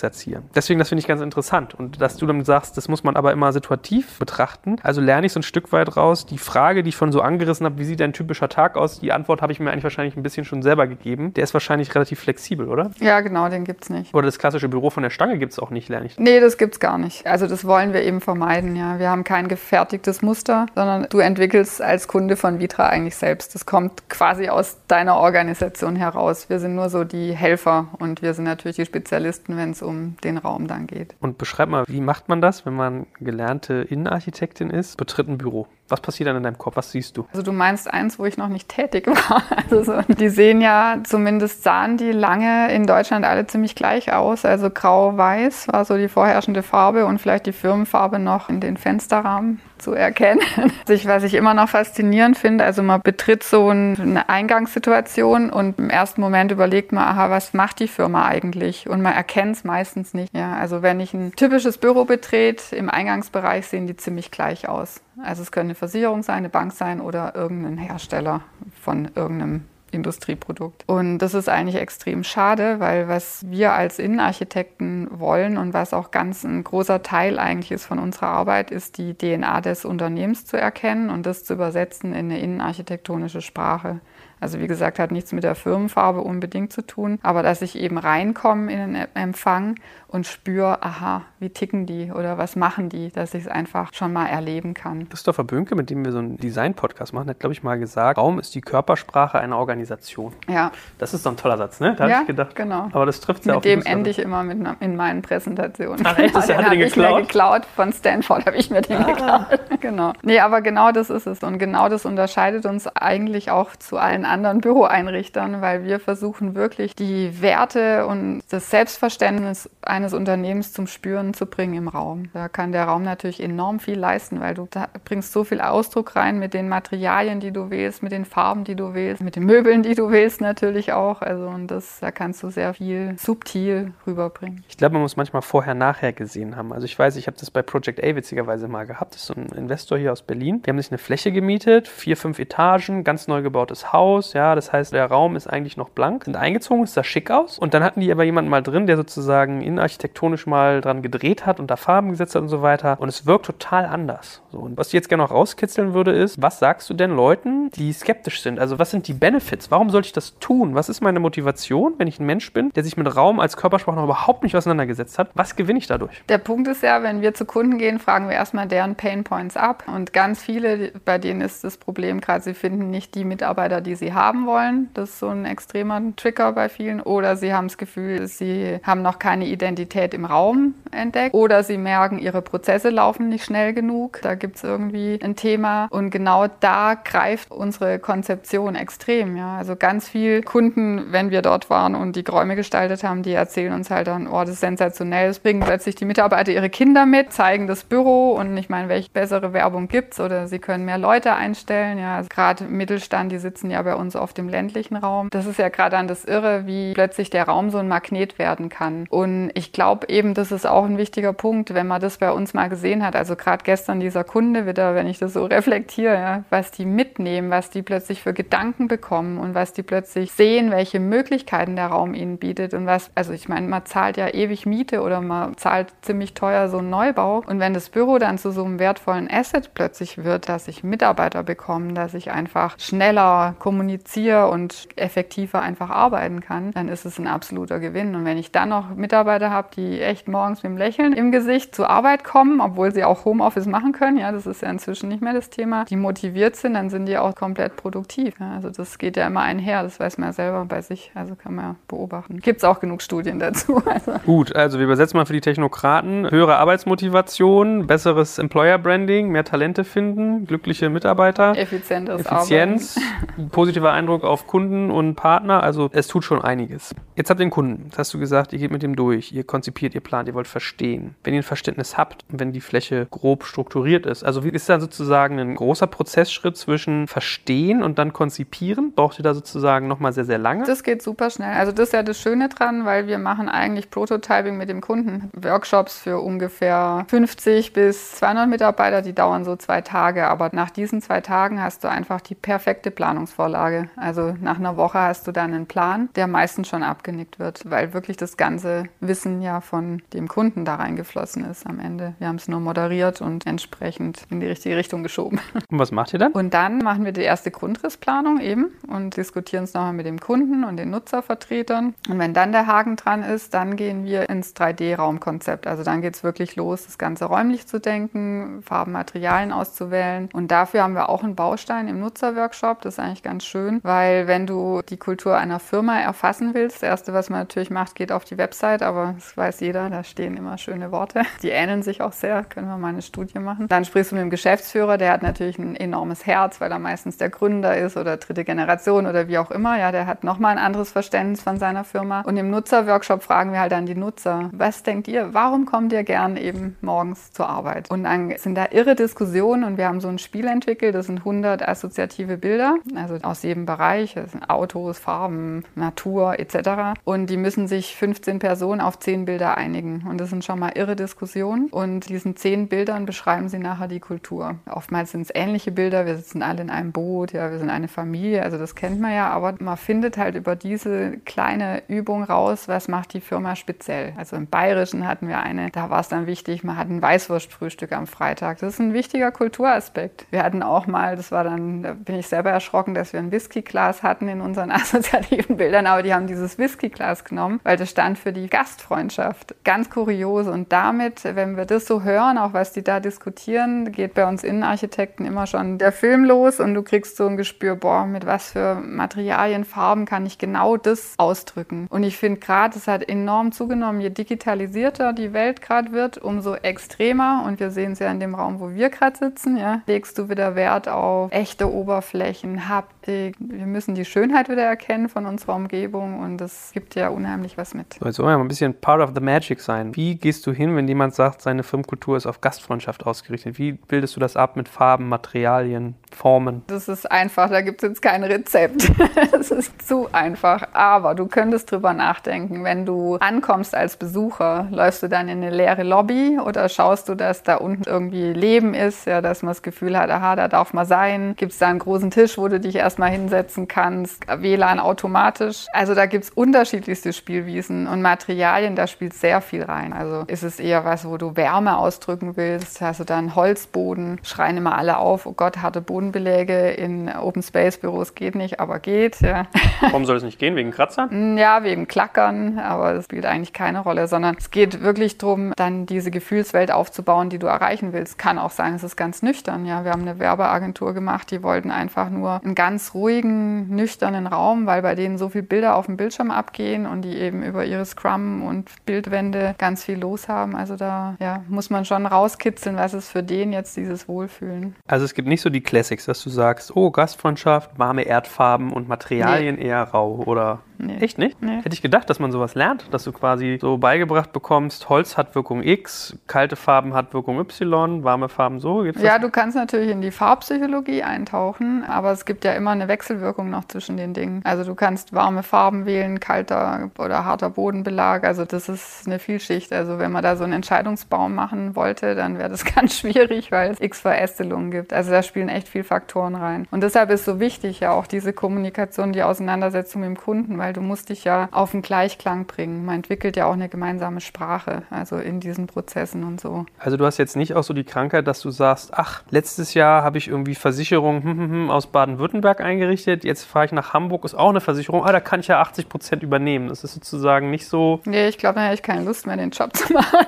durchexerzieren. Deswegen, das finde ich ganz interessant. Und dass du dann sagst, das muss man aber immer situativ betrachten. Also lerne ich so ein Stück weit raus. Die Frage, die ich schon so angerissen habe, wie sieht ein typischer Tag aus? Die Antwort habe ich mir eigentlich wahrscheinlich ein bisschen schon selber gegeben. Der ist wahrscheinlich relativ flexibel, oder? Ja, genau, den gibt es nicht. Oder das klassische Büro von der Stange gibt es auch nicht, lerne ich. Nee, das gibt es gar nicht. Also das wollen wir eben vermeiden, ja. Wir haben kein gefertigtes Muster, sondern du entwickelst als Kunde von Vitra eigentlich selbst. Das kommt quasi aus deiner Organisation heraus. Wir sind nur so die Helfer und wir sind natürlich die Spezialisten, wenn es um den Raum dann geht. Und beschreib mal, wie macht man das, wenn man gelernte Innenarchitektin ist, betritt ein Büro? Was passiert dann in deinem Kopf? Was siehst du? Also du meinst eins, wo ich noch nicht tätig war. Also so, die sehen ja, zumindest sahen die lange in Deutschland alle ziemlich gleich aus. Also grau-weiß war so die vorherrschende Farbe und vielleicht die Firmenfarbe noch in den Fensterrahmen zu erkennen. Also was ich immer noch faszinierend finde, also man betritt so eine Eingangssituation und im ersten Moment überlegt man, aha, was macht die Firma eigentlich? Und man erkennt es meistens nicht. Ja, also wenn ich ein typisches Büro betrete, im Eingangsbereich sehen die ziemlich gleich aus. Also es könnte eine Versicherung sein, eine Bank sein oder irgendein Hersteller von irgendeinem Industrieprodukt. Und das ist eigentlich extrem schade, weil was wir als Innenarchitekten wollen und was auch ganz ein großer Teil eigentlich ist von unserer Arbeit, ist die DNA des Unternehmens zu erkennen und das zu übersetzen in eine innenarchitektonische Sprache. Also wie gesagt, hat nichts mit der Firmenfarbe unbedingt zu tun, aber dass ich eben reinkomme in den Empfang und spüre, aha, wie ticken die oder was machen die, dass ich es einfach schon mal erleben kann. Christopher Bönke, mit dem wir so einen Design-Podcast machen, hat, glaube ich, mal gesagt, Raum ist die Körpersprache einer Organisation. Ja. Das ist so ein toller Satz, ne? Da ja, habe ich gedacht. Genau. Aber das trifft ja Mit dem ende ich immer mit, in meinen Präsentationen. Ach echt? Das den hat den ich mir geklaut. Von Stanford habe ich mir den ah. geklaut. genau. Nee, aber genau das ist es. Und genau das unterscheidet uns eigentlich auch zu allen anderen Büroeinrichtern, weil wir versuchen wirklich die Werte und das Selbstverständnis eines Unternehmens zum Spüren zu bringen im Raum. Da kann der Raum natürlich enorm viel leisten, weil du bringst so viel Ausdruck rein mit den Materialien, die du wählst, mit den Farben, die du wählst, mit den Möbeln, die du wählst natürlich auch. Also und das, da kannst du sehr viel subtil rüberbringen. Ich glaube, man muss manchmal vorher, nachher gesehen haben. Also ich weiß, ich habe das bei Project A witzigerweise mal gehabt. Das ist so ein Investor hier aus Berlin. Die haben sich eine Fläche gemietet, vier, fünf Etagen, ganz neu gebautes Haus. Ja, das heißt, der Raum ist eigentlich noch blank. Sind eingezogen, es sah schick aus. Und dann hatten die aber jemanden mal drin, der sozusagen innenarchitektonisch mal dran gedreht hat und da Farben gesetzt hat und so weiter. Und es wirkt total anders. So, und was ich jetzt gerne noch rauskitzeln würde, ist, was sagst du denn Leuten, die skeptisch sind? Also was sind die Benefits? Warum sollte ich das tun? Was ist meine Motivation, wenn ich ein Mensch bin, der sich mit Raum als Körpersprache noch überhaupt nicht auseinandergesetzt hat? Was gewinne ich dadurch? Der Punkt ist ja, wenn wir zu Kunden gehen, fragen wir erstmal deren Pain Points ab. Und ganz viele, bei denen ist das Problem gerade, sie finden nicht die Mitarbeiter, die sie haben wollen. Das ist so ein extremer Trigger bei vielen. Oder sie haben das Gefühl, sie haben noch keine Identität im Raum entdeckt. Oder sie merken, ihre Prozesse laufen nicht schnell genug. Da gibt es irgendwie ein Thema. Und genau da greift unsere Konzeption extrem. Ja. Also ganz viele Kunden, wenn wir dort waren und die Räume gestaltet haben, die erzählen uns halt dann, oh, das ist sensationell. Es bringen plötzlich die Mitarbeiter ihre Kinder mit, zeigen das Büro und ich meine, welche bessere Werbung gibt es oder sie können mehr Leute einstellen. Ja, also gerade Mittelstand, die sitzen ja bei uns auf dem ländlichen Raum. Das ist ja gerade dann das Irre, wie plötzlich der Raum so ein Magnet werden kann. Und ich glaube eben, das ist auch ein wichtiger Punkt, wenn man das bei uns mal gesehen hat. Also gerade gestern dieser Kunde wieder, wenn ich das so reflektiere, ja, was die mitnehmen, was die plötzlich für Gedanken bekommen und was die plötzlich sehen, welche Möglichkeiten der Raum ihnen bietet und was, also ich meine, man zahlt ja ewig Miete oder man zahlt ziemlich teuer so einen Neubau und wenn das Büro dann zu so einem wertvollen Asset plötzlich wird, dass ich Mitarbeiter bekomme, dass ich einfach schneller kommuniziere und effektiver einfach arbeiten kann, dann ist es ein absoluter Gewinn. Und wenn ich dann noch Mitarbeiter habe, die echt morgens mit dem Lächeln im Gesicht zur Arbeit kommen, obwohl sie auch Homeoffice machen können, ja, das ist ja inzwischen nicht mehr das Thema, die motiviert sind, dann sind die auch komplett produktiv. Ja. Also das geht ja immer einher, das weiß man ja selber bei sich, also kann man ja beobachten. Gibt es auch genug Studien dazu. Also. Gut, also wir übersetzen mal für die Technokraten. Höhere Arbeitsmotivation, besseres Employer Branding, mehr Talente finden, glückliche Mitarbeiter. Effizientes Effizienz, Arbeiten. positiver Eindruck auf Kunden und Partner. Also es tut schon einiges. Jetzt habt ihr den Kunden. Das hast du gesagt, ihr geht mit dem durch. Ihr konzipiert, ihr plant, ihr wollt verstehen. Wenn ihr ein Verständnis habt und wenn die Fläche grob strukturiert ist. Also wie ist da sozusagen ein großer Prozessschritt zwischen Verstehen und dann Konzipieren? Braucht ihr da sozusagen nochmal sehr, sehr lange? Das geht super schnell. Also das ist ja das Schöne dran, weil wir machen eigentlich Prototyping mit dem Kunden. Workshops für ungefähr 50 bis 200 Mitarbeiter, die dauern so zwei Tage. Aber nach diesen zwei Tagen hast du einfach die perfekte Planungsvorlage. Also nach einer Woche hast du dann einen Plan, der meistens schon abgenickt wird, weil wirklich das ganze Wissen ja von dem Kunden da reingeflossen ist am Ende. Wir haben es nur moderiert und entsprechend in die richtige Richtung geschoben. Und was macht ihr dann? Und dann machen wir die erste Grundrissplanung eben und diskutieren es nochmal mit dem Kunden und den Nutzervertretern. Und wenn dann der Haken dran ist, dann gehen wir ins 3D-Raumkonzept. Also dann geht es wirklich los, das Ganze räumlich zu denken, Farben, Materialien auszuwählen. Und dafür haben wir auch einen Baustein im Nutzerworkshop. Das ist eigentlich ganz schön, weil wenn du die Kultur einer Firma erfassen willst, das Erste, was man natürlich macht, geht auf die Website, aber das weiß jeder, da stehen immer schöne Worte. Die ähneln sich auch sehr, können wir mal eine Studie machen. Dann sprichst du mit dem Geschäftsführer, der hat natürlich ein enormes Herz, weil er meistens der Gründer ist oder dritte Generation oder wie auch immer. Ja, der hat nochmal ein anderes Verständnis von seiner Firma. Und im Nutzerworkshop fragen wir halt dann die Nutzer, was denkt ihr, warum kommt ihr gern eben morgens zur Arbeit? Und dann sind da irre Diskussionen und wir haben so ein Spiel entwickelt, das sind 100 assoziative Bilder, also aus jedem Bereich, Autos, Farben, Natur etc. Und die müssen sich 15 Personen auf 10 Bilder einigen. Und das sind schon mal irre Diskussionen. Und diesen 10 Bildern beschreiben sie nachher die Kultur. Oftmals sind es ähnliche Bilder, wir sitzen alle in einem Boot, ja, wir sind eine Familie, also das kennt man ja, aber man findet halt über diese kleine Übung raus, was macht die Firma speziell. Also im Bayerischen hatten wir eine, da war es dann wichtig, man hat ein Weißwurstfrühstück am Freitag. Das ist ein wichtiger Kulturaspekt. Wir hatten auch mal, das war dann, da bin ich selber erschrocken, dass wir ein Whiskyglas hatten in unseren assoziativen Bildern, aber die haben dieses Whiskyglas genommen, weil das stand für die Gastfreundschaft. Ganz kurios. Und damit, wenn wir das so hören, auch was die da diskutieren, geht bei uns Innenarchitekten immer schon der Film los und du kriegst so ein Gespür, boah, mit was für Materialien, Farben kann ich genau das ausdrücken. Und ich finde gerade, es hat enorm zugenommen, je digitalisierter die Welt gerade wird, umso extremer, und wir sehen es ja in dem Raum, wo wir gerade sitzen, ja, legst du wieder Wert auf echte Oberflächen, Haptik. Wir müssen die Schönheit wieder erkennen von unserer Umgebung und das gibt ja unheimlich was mit. So, jetzt wollen wir mal ein bisschen part of the magic sein. Wie gehst du hin, wenn jemand sagt, seine Firmenkultur ist auf Gastfreundschaft ausgerichtet? Wie bildest du das ab mit Farben, Materialien, Formen? Das ist einfach, da gibt es jetzt kein Rezept. das ist zu einfach. Aber du könntest drüber nachdenken, wenn du ankommst als Besucher, läufst du dann in eine leere Lobby oder schaust du, dass da unten irgendwie Leben ist, ja, dass man das Gefühl hat, aha, da darf man sein. Gibt es da einen großen Tisch, wo du dich erstmal hinsetzen kannst? WLAN automatisch. Also da gibt es unterschiedlichste Spielwiesen und Materialien, da spielt sehr viel rein. Also ist es eher was, wo du Wärme ausdrücken willst, hast du dann Holzboden, schreien immer alle auf, oh Gott, harte Bodenbeläge in Open Space Büros geht nicht, aber geht. Ja. Warum soll es nicht gehen? Wegen Kratzern? Ja, wegen Klackern, aber das spielt eigentlich keine Rolle, sondern es geht wirklich darum, dann diese Gefühlswelt aufzubauen, die du erreichen willst. Kann auch sein, es ist ganz nüchtern. Ja, wir haben eine Werbeagentur gemacht, die wollten einfach nur einen ganz ruhigen, nüchternen Raum, weil bei denen so viele Bilder auf dem Bildschirm abgehen und die eben über ihre Scrum und Bildwände ganz viel los haben. Also da ja, muss man schon rauskitzeln, was ist für den jetzt dieses Wohlfühlen. Also es gibt nicht so die Classics, dass du sagst, oh, Gastfreundschaft, warme Erdfarben und Materialien nee. eher rau oder Nee. Echt nicht? Nee. Hätte ich gedacht, dass man sowas lernt, dass du quasi so beigebracht bekommst, Holz hat Wirkung X, kalte Farben hat Wirkung Y, warme Farben so. Gibt's ja, du kannst natürlich in die Farbpsychologie eintauchen, aber es gibt ja immer eine Wechselwirkung noch zwischen den Dingen. Also du kannst warme Farben wählen, kalter oder harter Bodenbelag. Also das ist eine Vielschicht. Also wenn man da so einen Entscheidungsbaum machen wollte, dann wäre das ganz schwierig, weil es X Verästelungen gibt. Also da spielen echt viele Faktoren rein. Und deshalb ist so wichtig ja auch diese Kommunikation, die Auseinandersetzung mit dem Kunden, weil weil du musst dich ja auf den Gleichklang bringen. Man entwickelt ja auch eine gemeinsame Sprache, also in diesen Prozessen und so. Also du hast jetzt nicht auch so die Krankheit, dass du sagst, ach, letztes Jahr habe ich irgendwie Versicherung hm, hm, hm, aus Baden-Württemberg eingerichtet, jetzt fahre ich nach Hamburg, ist auch eine Versicherung, ah, da kann ich ja 80 Prozent übernehmen. Das ist sozusagen nicht so... Nee, ich glaube, da hätte ich keine Lust mehr, den Job zu machen.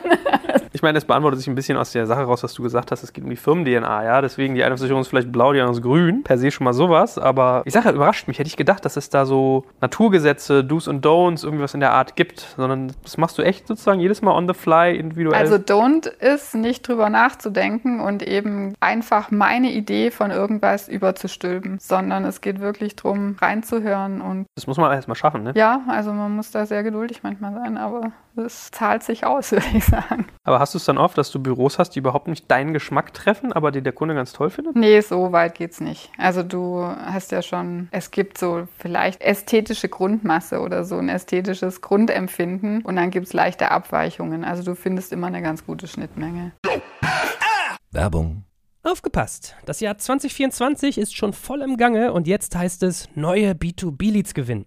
ich meine, das beantwortet sich ein bisschen aus der Sache raus, was du gesagt hast, es geht um die Firmen-DNA, ja, deswegen die eine Versicherung ist vielleicht blau, die andere ist grün, per se schon mal sowas, aber ich sage, überrascht mich, hätte ich gedacht, dass es da so Naturgesetze Gesetze, Do's und Don'ts, irgendwas in der Art gibt, sondern das machst du echt sozusagen jedes Mal on the fly individuell. Also Don't ist nicht drüber nachzudenken und eben einfach meine Idee von irgendwas überzustülpen, sondern es geht wirklich darum, reinzuhören und. Das muss man erstmal schaffen, ne? Ja, also man muss da sehr geduldig manchmal sein, aber es zahlt sich aus, würde ich sagen. Aber hast du es dann oft, dass du Büros hast, die überhaupt nicht deinen Geschmack treffen, aber die der Kunde ganz toll findet? Nee, so weit geht's nicht. Also du hast ja schon, es gibt so vielleicht ästhetische Grundmasse oder so ein ästhetisches Grundempfinden und dann gibt es leichte Abweichungen. Also du findest immer eine ganz gute Schnittmenge. Werbung. Aufgepasst! Das Jahr 2024 ist schon voll im Gange und jetzt heißt es neue B2B-Leads gewinnen.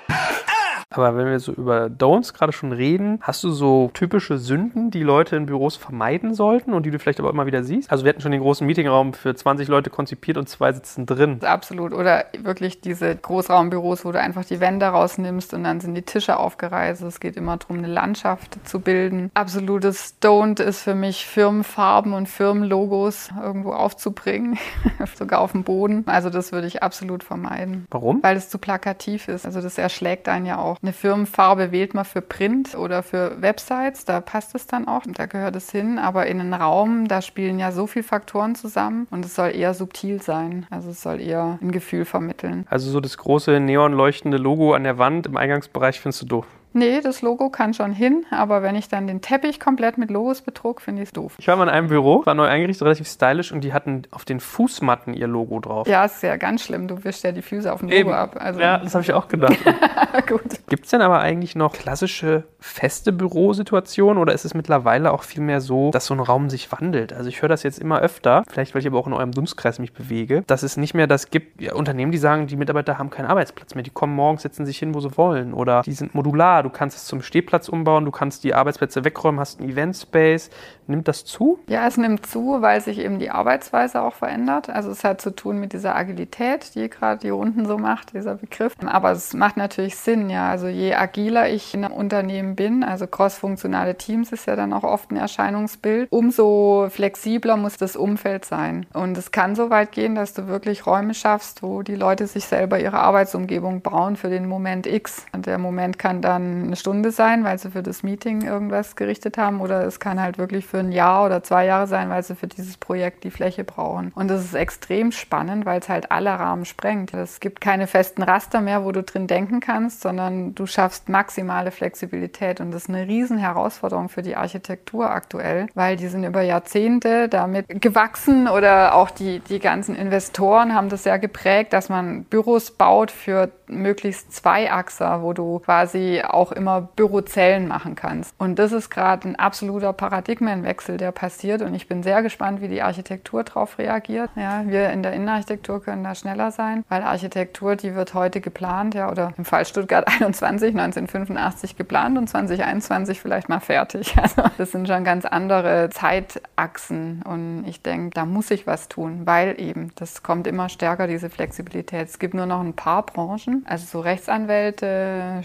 Aber wenn wir so über Don'ts gerade schon reden, hast du so typische Sünden, die Leute in Büros vermeiden sollten und die du vielleicht aber immer wieder siehst? Also wir hatten schon den großen Meetingraum für 20 Leute konzipiert und zwei sitzen drin. Absolut. Oder wirklich diese Großraumbüros, wo du einfach die Wände rausnimmst und dann sind die Tische aufgereist. Es geht immer darum, eine Landschaft zu bilden. Absolutes Don't ist für mich Firmenfarben und Firmenlogos irgendwo aufzubringen, sogar auf dem Boden. Also das würde ich absolut vermeiden. Warum? Weil es zu plakativ ist. Also das erschlägt einen ja auch. Eine Firmenfarbe wählt man für Print oder für Websites, da passt es dann auch, da gehört es hin. Aber in einen Raum, da spielen ja so viele Faktoren zusammen und es soll eher subtil sein. Also es soll eher ein Gefühl vermitteln. Also so das große neonleuchtende Logo an der Wand im Eingangsbereich findest du doof. Nee, das Logo kann schon hin, aber wenn ich dann den Teppich komplett mit Logos betrug, finde ich es doof. Ich war mal in einem Büro, war neu eingerichtet, relativ stylisch und die hatten auf den Fußmatten ihr Logo drauf. Ja, ist ja ganz schlimm. Du wischst ja die Füße auf dem Logo Eben. ab. Also, Ja, das habe ich auch gedacht. gut. Gibt es denn aber eigentlich noch klassische feste Bürosituationen oder ist es mittlerweile auch viel mehr so, dass so ein Raum sich wandelt? Also ich höre das jetzt immer öfter, vielleicht weil ich aber auch in eurem Dunstkreis mich bewege, dass es nicht mehr das gibt, ja, Unternehmen, die sagen, die Mitarbeiter haben keinen Arbeitsplatz mehr, die kommen morgens, setzen sich hin, wo sie wollen oder die sind modular, du kannst es zum Stehplatz umbauen, du kannst die Arbeitsplätze wegräumen, hast einen Eventspace. Nimmt das zu? Ja, es nimmt zu, weil sich eben die Arbeitsweise auch verändert. Also es hat zu tun mit dieser Agilität, die gerade die Runden so macht, dieser Begriff. Aber es macht natürlich Sinn, ja. Also je agiler ich in einem Unternehmen bin, also crossfunktionale Teams ist ja dann auch oft ein Erscheinungsbild, umso flexibler muss das Umfeld sein. Und es kann so weit gehen, dass du wirklich Räume schaffst, wo die Leute sich selber ihre Arbeitsumgebung bauen für den Moment X. Und der Moment kann dann eine Stunde sein, weil sie für das Meeting irgendwas gerichtet haben, oder es kann halt wirklich für ein Jahr oder zwei Jahre sein, weil sie für dieses Projekt die Fläche brauchen. Und das ist extrem spannend, weil es halt alle Rahmen sprengt. Es gibt keine festen Raster mehr, wo du drin denken kannst, sondern du schaffst maximale Flexibilität. Und das ist eine riesen Herausforderung für die Architektur aktuell, weil die sind über Jahrzehnte damit gewachsen oder auch die, die ganzen Investoren haben das ja geprägt, dass man Büros baut für möglichst Zweiachser, wo du quasi auch immer Bürozellen machen kannst. Und das ist gerade ein absoluter Paradigmenwechsel, der passiert. Und ich bin sehr gespannt, wie die Architektur darauf reagiert. Ja, wir in der Innenarchitektur können da schneller sein, weil Architektur, die wird heute geplant, ja, oder im Fall Stuttgart 21, 1985 geplant und 2021 vielleicht mal fertig. Also das sind schon ganz andere Zeitachsen. Und ich denke, da muss ich was tun, weil eben das kommt immer stärker, diese Flexibilität. Es gibt nur noch ein paar Branchen, also so Rechtsanwälte,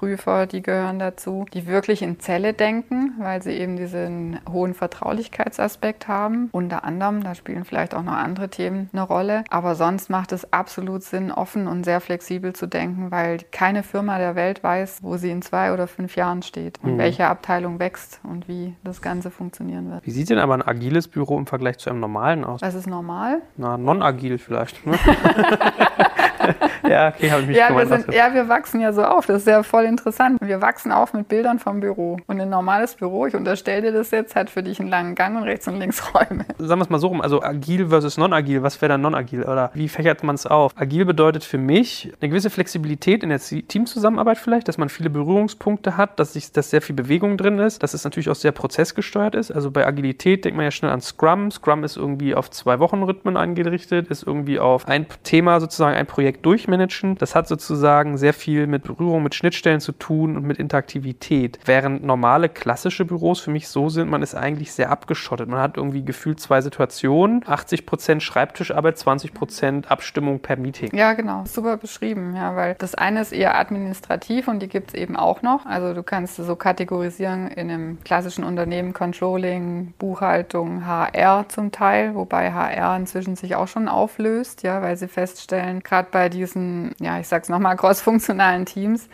Steuerprüfer, die gehören dazu, die wirklich in Zelle denken, weil sie eben diesen hohen Vertraulichkeitsaspekt haben. Unter anderem, da spielen vielleicht auch noch andere Themen eine Rolle. Aber sonst macht es absolut Sinn, offen und sehr flexibel zu denken, weil keine Firma der Welt weiß, wo sie in zwei oder fünf Jahren steht und Mhm. welche Abteilung wächst und wie das Ganze funktionieren wird. Wie sieht denn aber ein agiles Büro im Vergleich zu einem normalen aus? Das ist normal. Na, non-agil vielleicht. Ne? ja, okay, habe ich mich Ja wir, sind, ja, wir wachsen ja so auf. Das ist ja voll interessant. Wir wachsen auf mit Bildern vom Büro. Und ein normales Büro, ich unterstelle dir das jetzt, hat für dich einen langen Gang und rechts und links Räume. Sagen wir es mal so rum, also agil versus non-agil, was wäre dann non-agil oder wie fächert man es auf? Agil bedeutet für mich eine gewisse Flexibilität in der Teamzusammenarbeit vielleicht, dass man viele Berührungspunkte hat, dass, sich, dass sehr viel Bewegung drin ist, dass es natürlich auch sehr prozessgesteuert ist. Also bei Agilität denkt man ja schnell an Scrum. Scrum ist irgendwie auf zwei Wochen Rhythmen eingerichtet, ist irgendwie auf ein Thema sozusagen, ein Projekt durchmanagen. Das hat sozusagen sehr viel mit Berührung, mit Schnittstellen zu tun und mit Interaktivität. Während normale klassische Büros für mich so sind, man ist eigentlich sehr abgeschottet. Man hat irgendwie gefühlt zwei Situationen, 80% Schreibtischarbeit, 20% Abstimmung per Meeting. Ja, genau. Super beschrieben, ja, weil das eine ist eher administrativ und die gibt es eben auch noch. Also du kannst so kategorisieren in einem klassischen Unternehmen Controlling, Buchhaltung, HR zum Teil, wobei HR inzwischen sich auch schon auflöst, ja, weil sie feststellen, gerade bei diesen, ja, ich sag's nochmal, crossfunktionalen Teams,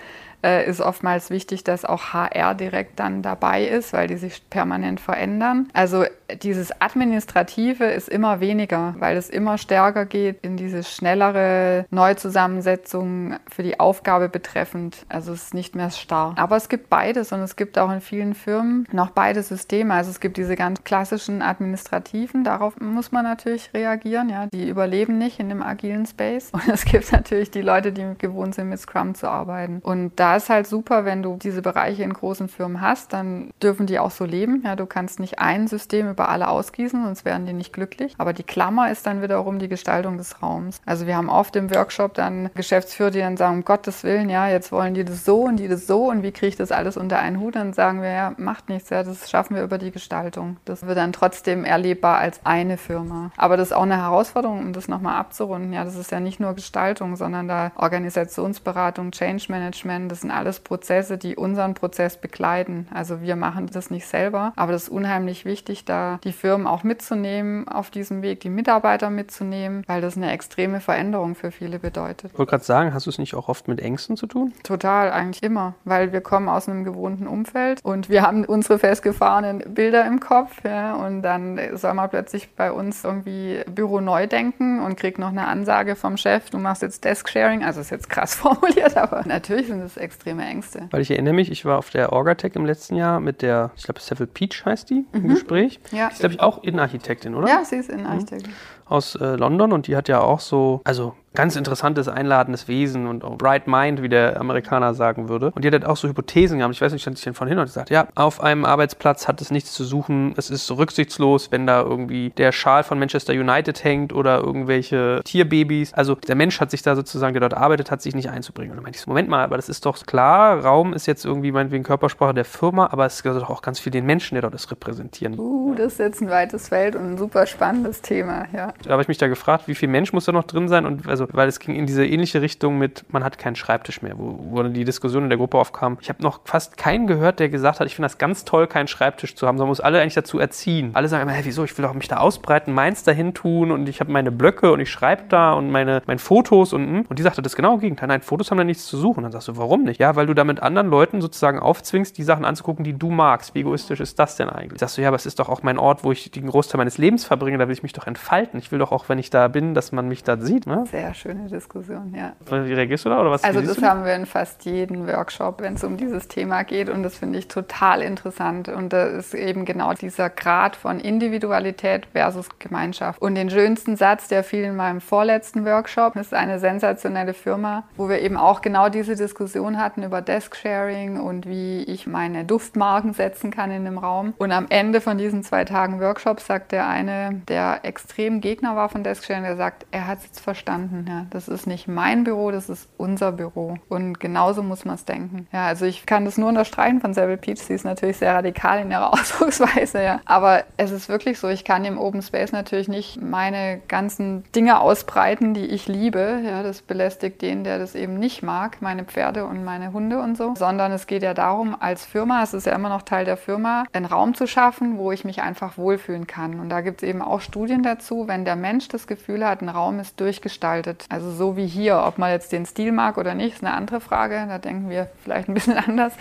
äh, ist oftmals wichtig, dass auch HR direkt dann dabei ist, weil die sich permanent verändern. Also dieses Administrative ist immer weniger, weil es immer stärker geht in diese schnellere Neuzusammensetzung für die Aufgabe betreffend. Also es ist nicht mehr starr. Aber es gibt beides und es gibt auch in vielen Firmen noch beide Systeme. Also es gibt diese ganz klassischen administrativen, darauf muss man natürlich reagieren. Ja, die überleben nicht in dem agilen Space. Und es gibt natürlich die Leute, die gewohnt sind, mit Scrum zu arbeiten. Und da ist halt super, wenn du diese Bereiche in großen Firmen hast, dann dürfen die auch so leben. Ja, du kannst nicht ein System über alle ausgießen, sonst werden die nicht glücklich. Aber die Klammer ist dann wiederum die Gestaltung des Raums. Also wir haben oft im Workshop dann Geschäftsführer, die dann sagen, um Gottes Willen, ja, jetzt wollen die das so und die das so und wie kriege ich das alles unter einen Hut? Dann sagen wir, ja, macht nichts, ja, das schaffen wir über die Gestaltung. Das wird dann trotzdem erlebbar als eine Firma. Aber das ist auch eine Herausforderung, um das nochmal abzurunden. Ja, das ist ja nicht nur Gestaltung, sondern da Organisationsberatung, Change Management, das sind alles Prozesse, die unseren Prozess begleiten. Also wir machen das nicht selber, aber das ist unheimlich wichtig, da die Firmen auch mitzunehmen auf diesem Weg, die Mitarbeiter mitzunehmen, weil das eine extreme Veränderung für viele bedeutet. Ich wollte gerade sagen, hast du es nicht auch oft mit Ängsten zu tun? Total, eigentlich immer, weil wir kommen aus einem gewohnten Umfeld und wir haben unsere festgefahrenen Bilder im Kopf ja, und dann soll man plötzlich bei uns irgendwie Büro neu denken und kriegt noch eine Ansage vom Chef, du machst jetzt Desk-Sharing, also ist jetzt krass formuliert, aber natürlich sind es extreme Ängste. Weil ich erinnere mich, ich war auf der Orgatech im letzten Jahr mit der, ich glaube, Seville Peach heißt die, im Gespräch. Ja. Die ist, glaube ich, auch Innenarchitektin, oder? Ja, sie ist Innenarchitektin. Aus äh, London und die hat ja auch so, also ganz interessantes, einladendes Wesen und auch bright mind, wie der Amerikaner sagen würde. Und die hat halt auch so Hypothesen gehabt. Ich weiß nicht, stand ich denn von hin und gesagt, ja, auf einem Arbeitsplatz hat es nichts zu suchen. Es ist so rücksichtslos, wenn da irgendwie der Schal von Manchester United hängt oder irgendwelche Tierbabys. Also der Mensch hat sich da sozusagen, der dort arbeitet, hat sich nicht einzubringen. Und dann meinte ich so, Moment mal, aber das ist doch klar, Raum ist jetzt irgendwie meinetwegen Körpersprache der Firma, aber es gehört doch auch ganz viel den Menschen, der dort ist, repräsentieren. Uh, das ist jetzt ein weites Feld und ein super spannendes Thema, ja. Da habe ich mich da gefragt, wie viel Mensch muss da noch drin sein und also weil es ging in diese ähnliche Richtung mit, man hat keinen Schreibtisch mehr, wo, wo dann die Diskussion in der Gruppe aufkam. Ich habe noch fast keinen gehört, der gesagt hat, ich finde das ganz toll, keinen Schreibtisch zu haben, sondern muss alle eigentlich dazu erziehen. Alle sagen immer, hey, wieso, ich will auch mich da ausbreiten, meins dahin tun und ich habe meine Blöcke und ich schreibe da und meine, meine Fotos und hm. und die sagte das genau Gegenteil. Nein, Fotos haben da nichts zu suchen. dann sagst du, warum nicht? Ja, weil du da mit anderen Leuten sozusagen aufzwingst, die Sachen anzugucken, die du magst. Wie egoistisch ist das denn eigentlich? Sagst du, ja, aber es ist doch auch mein Ort, wo ich den Großteil meines Lebens verbringe, da will ich mich doch entfalten. Ich will doch auch, wenn ich da bin, dass man mich da sieht. Ne? Sehr schöne Diskussion, ja. Wie reagierst du da oder was? Also das haben wir in fast jedem Workshop, wenn es um dieses Thema geht und das finde ich total interessant und da ist eben genau dieser Grad von Individualität versus Gemeinschaft. Und den schönsten Satz, der fiel in meinem vorletzten Workshop, das ist eine sensationelle Firma, wo wir eben auch genau diese Diskussion hatten über Desk-Sharing und wie ich meine Duftmarken setzen kann in dem Raum. Und am Ende von diesen zwei Tagen Workshop sagt der eine, der extrem Gegner war von Desk-Sharing, der sagt, er hat es jetzt verstanden. Ja, das ist nicht mein Büro, das ist unser Büro. Und genauso muss man es denken. Ja, also ich kann das nur unterstreichen von Seville Peach. Sie ist natürlich sehr radikal in ihrer Ausdrucksweise, ja. Aber es ist wirklich so, ich kann im Open Space natürlich nicht meine ganzen Dinge ausbreiten, die ich liebe. Ja, das belästigt den, der das eben nicht mag, meine Pferde und meine Hunde und so. Sondern es geht ja darum, als Firma, es ist ja immer noch Teil der Firma, einen Raum zu schaffen, wo ich mich einfach wohlfühlen kann. Und da gibt es eben auch Studien dazu, wenn der Mensch das Gefühl hat, ein Raum ist durchgestaltet. Also so wie hier, ob man jetzt den Stil mag oder nicht, ist eine andere Frage. Da denken wir vielleicht ein bisschen anders.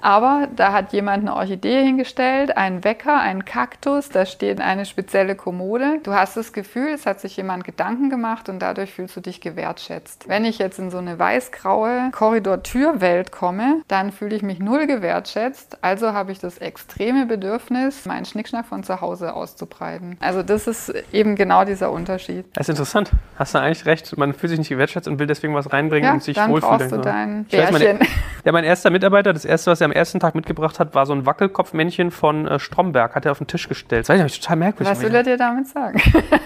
Aber da hat jemand eine Orchidee hingestellt, einen Wecker, einen Kaktus, da steht eine spezielle Kommode. Du hast das Gefühl, es hat sich jemand Gedanken gemacht und dadurch fühlst du dich gewertschätzt. Wenn ich jetzt in so eine weiß-graue Korridor-Türwelt komme, dann fühle ich mich null gewertschätzt. Also habe ich das extreme Bedürfnis, meinen Schnickschnack von zu Hause auszubreiten. Also das ist eben genau dieser Unterschied. Das ist interessant. Hast du eigentlich recht. Man fühlt sich nicht gewertschätzt und will deswegen was reinbringen Ja, und sich dann wohlfühlen. brauchst du dein Ich weiß, Bärchen. Ja, mein erster Mitarbeiter, das erste, was er am ersten Tag mitgebracht hat, war so ein Wackelkopfmännchen von äh, Stromberg. Hat er auf den Tisch gestellt. Das nicht, total merkwürdig. Was will er dir damit sagen?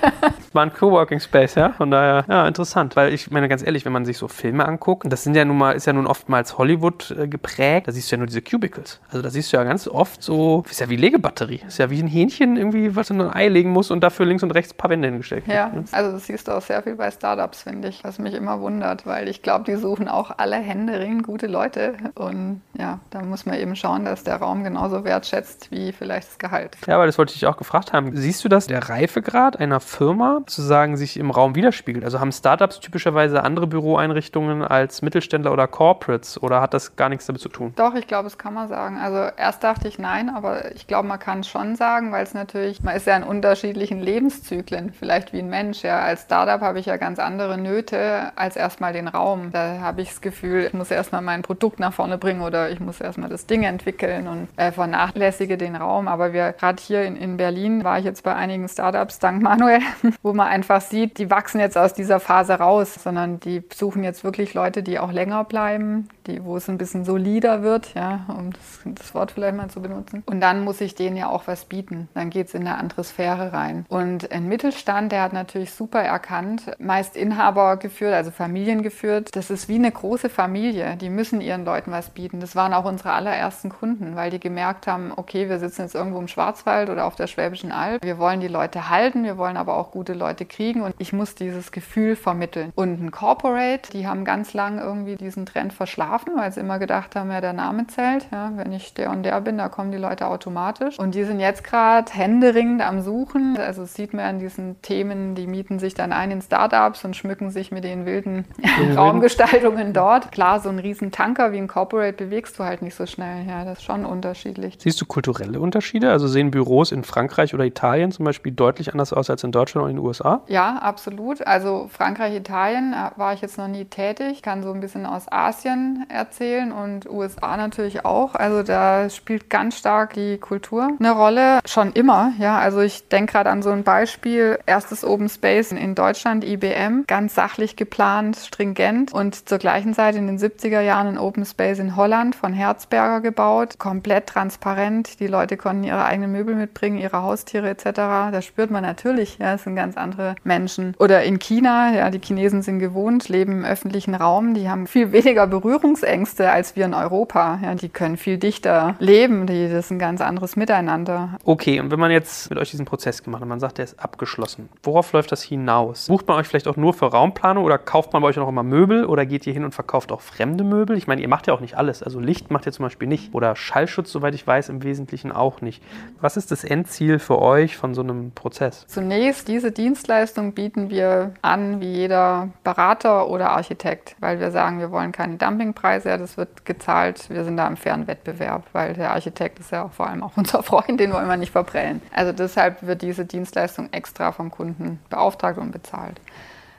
War ein Coworking Space, ja. Von daher, ja, interessant. Weil ich meine, ganz ehrlich, wenn man sich so Filme anguckt, und das sind ja nun mal, ist ja nun oftmals Hollywood äh, geprägt, da siehst du ja nur diese Cubicles. Also da siehst du ja ganz oft so, ist ja wie Legebatterie. Ist ja wie ein Hähnchen irgendwie, was in ein Ei legen muss und dafür links und rechts ein paar Wände hingestellt Ja, ne? also das siehst du auch sehr viel bei Startups, finde ich, was mich immer wundert, weil ich glaube, die suchen auch alle händeringend gute Leute. Und ja, da muss man eben schauen, dass der Raum genauso wertschätzt wie vielleicht das Gehalt. Ja, aber das wollte ich auch gefragt haben. Siehst du, dass der Reifegrad einer Firma sozusagen sich im Raum widerspiegelt? Also haben Startups typischerweise andere Büroeinrichtungen als Mittelständler oder Corporates oder hat das gar nichts damit zu tun? Doch, ich glaube, das kann man sagen. Also erst dachte ich nein, aber ich glaube, man kann es schon sagen, weil es natürlich, man ist ja in unterschiedlichen Lebenszyklen, vielleicht wie ein Mensch. Ja. Als Startup habe ich ja ganz andere Nöte als erstmal den Raum. Da habe ich das Gefühl, ich muss erstmal mein Produkt nach vorne bringen oder ich muss erstmal das Ding entwickeln und äh, vernachlässige den Raum. Aber wir gerade hier in, in Berlin war ich jetzt bei einigen Startups, dank Manuel, wo man einfach sieht, die wachsen jetzt aus dieser Phase raus, sondern die suchen jetzt wirklich Leute, die auch länger bleiben, die, wo es ein bisschen solider wird, ja, um das, das Wort vielleicht mal zu benutzen. Und dann muss ich denen ja auch was bieten. Dann geht es in eine andere Sphäre rein. Und ein Mittelstand, der hat natürlich super erkannt, meist Inhaber geführt, also Familien geführt. Das ist wie eine große Familie. Die müssen ihren Leuten was bieten. Das waren auch unsere allerersten Kunden, weil die gemerkt haben, okay, wir sitzen jetzt irgendwo im Schwarzwald oder auf der Schwäbischen Alb. Wir wollen die Leute halten, wir wollen aber auch gute Leute kriegen und ich muss dieses Gefühl vermitteln. Und ein Corporate, die haben ganz lang irgendwie diesen Trend verschlafen Flughafen, weil sie immer gedacht haben, ja, der Name zählt. Ja, wenn ich der und der bin, da kommen die Leute automatisch. Und die sind jetzt gerade händeringend am Suchen. Also das sieht man an diesen Themen, die mieten sich dann ein in Startups und schmücken sich mit den wilden Raumgestaltungen dort. Klar, so ein riesen Tanker wie ein Corporate bewegst du halt nicht so schnell. Ja, das ist schon unterschiedlich. Siehst du kulturelle Unterschiede? Also sehen Büros in Frankreich oder Italien zum Beispiel deutlich anders aus als in Deutschland oder in den USA? Ja, absolut. Also Frankreich, Italien äh, war ich jetzt noch nie tätig. Ich kann so ein bisschen aus Asien erzählen und USA natürlich auch. Also da spielt ganz stark die Kultur eine Rolle. Schon immer, ja. Also ich denke gerade an so ein Beispiel. Erstes Open Space in Deutschland, IBM. Ganz sachlich geplant, stringent. Und zur gleichen Zeit in den 70er Jahren ein Open Space in Holland von Herzberger gebaut. Komplett transparent. Die Leute konnten ihre eigenen Möbel mitbringen, ihre Haustiere etc. Da spürt man natürlich, ja, es sind ganz andere Menschen. Oder in China, ja, die Chinesen sind gewohnt, leben im öffentlichen Raum. Die haben viel weniger Berührungsängste als wir in Europa. Ja, die können viel dichter leben. Die, das ist ein ganz anderes Miteinander. Okay, und wenn man jetzt mit euch diesen Prozess gemacht hat, man sagt, der ist abgeschlossen. Worauf läuft das hinaus? Bucht man euch vielleicht auch nur für Raumplanung oder kauft man bei euch noch immer Möbel oder geht ihr hin und verkauft auch fremde Möbel? Ich meine, ihr macht ja auch nicht alles. Also Licht macht ihr zum Beispiel nicht. Oder Schallschutz, soweit ich weiß, im Wesentlichen auch nicht. Was ist das Endziel für euch von so einem Prozess? Zunächst, diese Dienstleistung bieten wir an wie jeder Berater oder Architekt, weil wir sagen, wir wollen keine Dumpingpreise, das wird gezahlt, wir sind da im fairen Wettbewerb, weil der Architekt ist ja vor allem auch unser Freund, den wollen wir nicht verprellen. Also deshalb wird diese Dienstleistung extra vom Kunden beauftragt und bezahlt.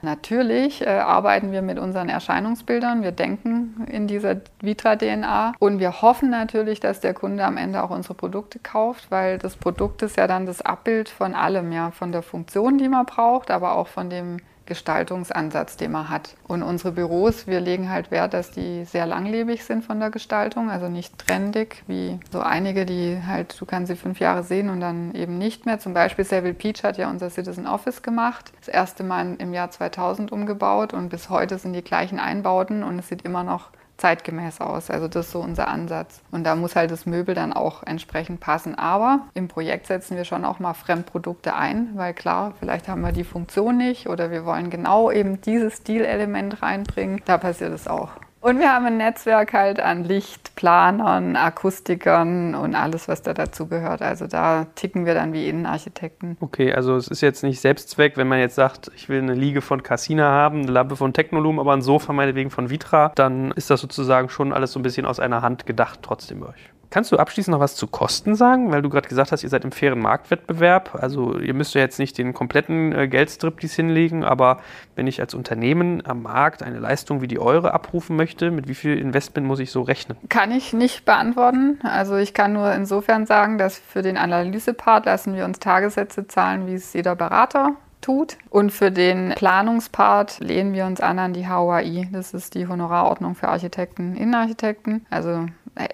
Natürlich äh, arbeiten wir mit unseren Erscheinungsbildern. Wir denken in dieser Vitra-DNA und wir hoffen natürlich, dass der Kunde am Ende auch unsere Produkte kauft, weil das Produkt ist ja dann das Abbild von allem, ja, von der Funktion, die man braucht, aber auch von dem Gestaltungsansatz, den man hat. Und unsere Büros, wir legen halt Wert, dass die sehr langlebig sind von der Gestaltung, also nicht trendig, wie so einige, die halt, du kannst sie fünf Jahre sehen und dann eben nicht mehr. Zum Beispiel Savile Peach hat ja unser Citizen Office gemacht, das erste Mal im Jahr 2000 umgebaut und bis heute sind die gleichen Einbauten und es sieht immer noch zeitgemäß aus. Also das ist so unser Ansatz. Und da muss halt das Möbel dann auch entsprechend passen. Aber im Projekt setzen wir schon auch mal Fremdprodukte ein, weil klar, vielleicht haben wir die Funktion nicht oder wir wollen genau eben dieses Stilelement reinbringen. Da passiert es auch. Und wir haben ein Netzwerk halt an Lichtplanern, Akustikern und alles, was da dazu gehört. Also da ticken wir dann wie Innenarchitekten. Okay, also es ist jetzt nicht Selbstzweck, wenn man jetzt sagt, ich will eine Liege von Cassina haben, eine Lampe von Technolum, aber ein Sofa meinetwegen von Vitra, dann ist das sozusagen schon alles so ein bisschen aus einer Hand gedacht trotzdem bei euch. Kannst du abschließend noch was zu Kosten sagen? Weil du gerade gesagt hast, ihr seid im fairen Marktwettbewerb. Also ihr müsst ja jetzt nicht den kompletten äh, Geldstriptease hinlegen, aber wenn ich als Unternehmen am Markt eine Leistung wie die eure abrufen möchte, mit wie viel Investment muss ich so rechnen? Kann ich nicht beantworten. Also ich kann nur insofern sagen, dass für den Analysepart lassen wir uns Tagessätze zahlen, wie es jeder Berater tut. Und für den Planungspart lehnen wir uns an an die HOAI. Das ist die Honorarordnung für Architekten, Innenarchitekten. Also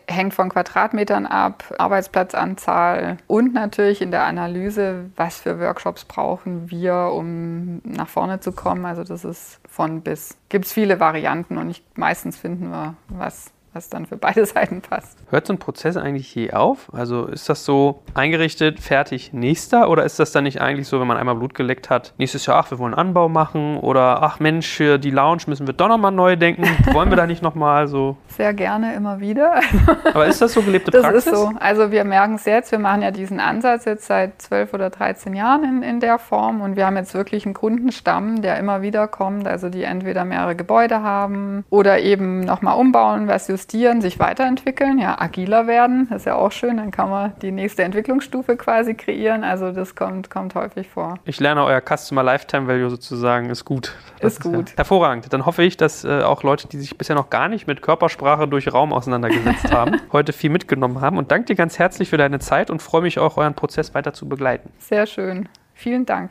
hängt von Quadratmetern ab, Arbeitsplatzanzahl und natürlich in der Analyse, was für Workshops brauchen wir, um nach vorne zu kommen. Also das ist von bis. Gibt es viele Varianten und ich, meistens finden wir was was dann für beide Seiten passt. Hört so ein Prozess eigentlich je auf? Also ist das so eingerichtet, fertig, nächster? Oder ist das dann nicht eigentlich so, wenn man einmal Blut geleckt hat, nächstes Jahr, ach, wir wollen Anbau machen? Oder ach Mensch, für die Lounge müssen wir doch nochmal neu denken. Wollen wir da nicht nochmal so? Sehr gerne, immer wieder. Aber ist das so gelebte das Praxis? Das ist so. Also wir merken es jetzt, wir machen ja diesen Ansatz jetzt seit 12 oder 13 Jahren in, in der Form und wir haben jetzt wirklich einen Kundenstamm, der immer wieder kommt, also die entweder mehrere Gebäude haben oder eben nochmal umbauen, was justieren justieren, sich weiterentwickeln, ja, agiler werden, das ist ja auch schön, dann kann man die nächste Entwicklungsstufe quasi kreieren, also das kommt, kommt häufig vor. Ich lerne, euer Customer Lifetime Value sozusagen ist gut. Das ist, ist gut. Ja hervorragend. Dann hoffe ich, dass äh, auch Leute, die sich bisher noch gar nicht mit Körpersprache durch Raum auseinandergesetzt haben, heute viel mitgenommen haben und danke dir ganz herzlich für deine Zeit und freue mich auch, euren Prozess weiter zu begleiten. Sehr schön. Vielen Dank.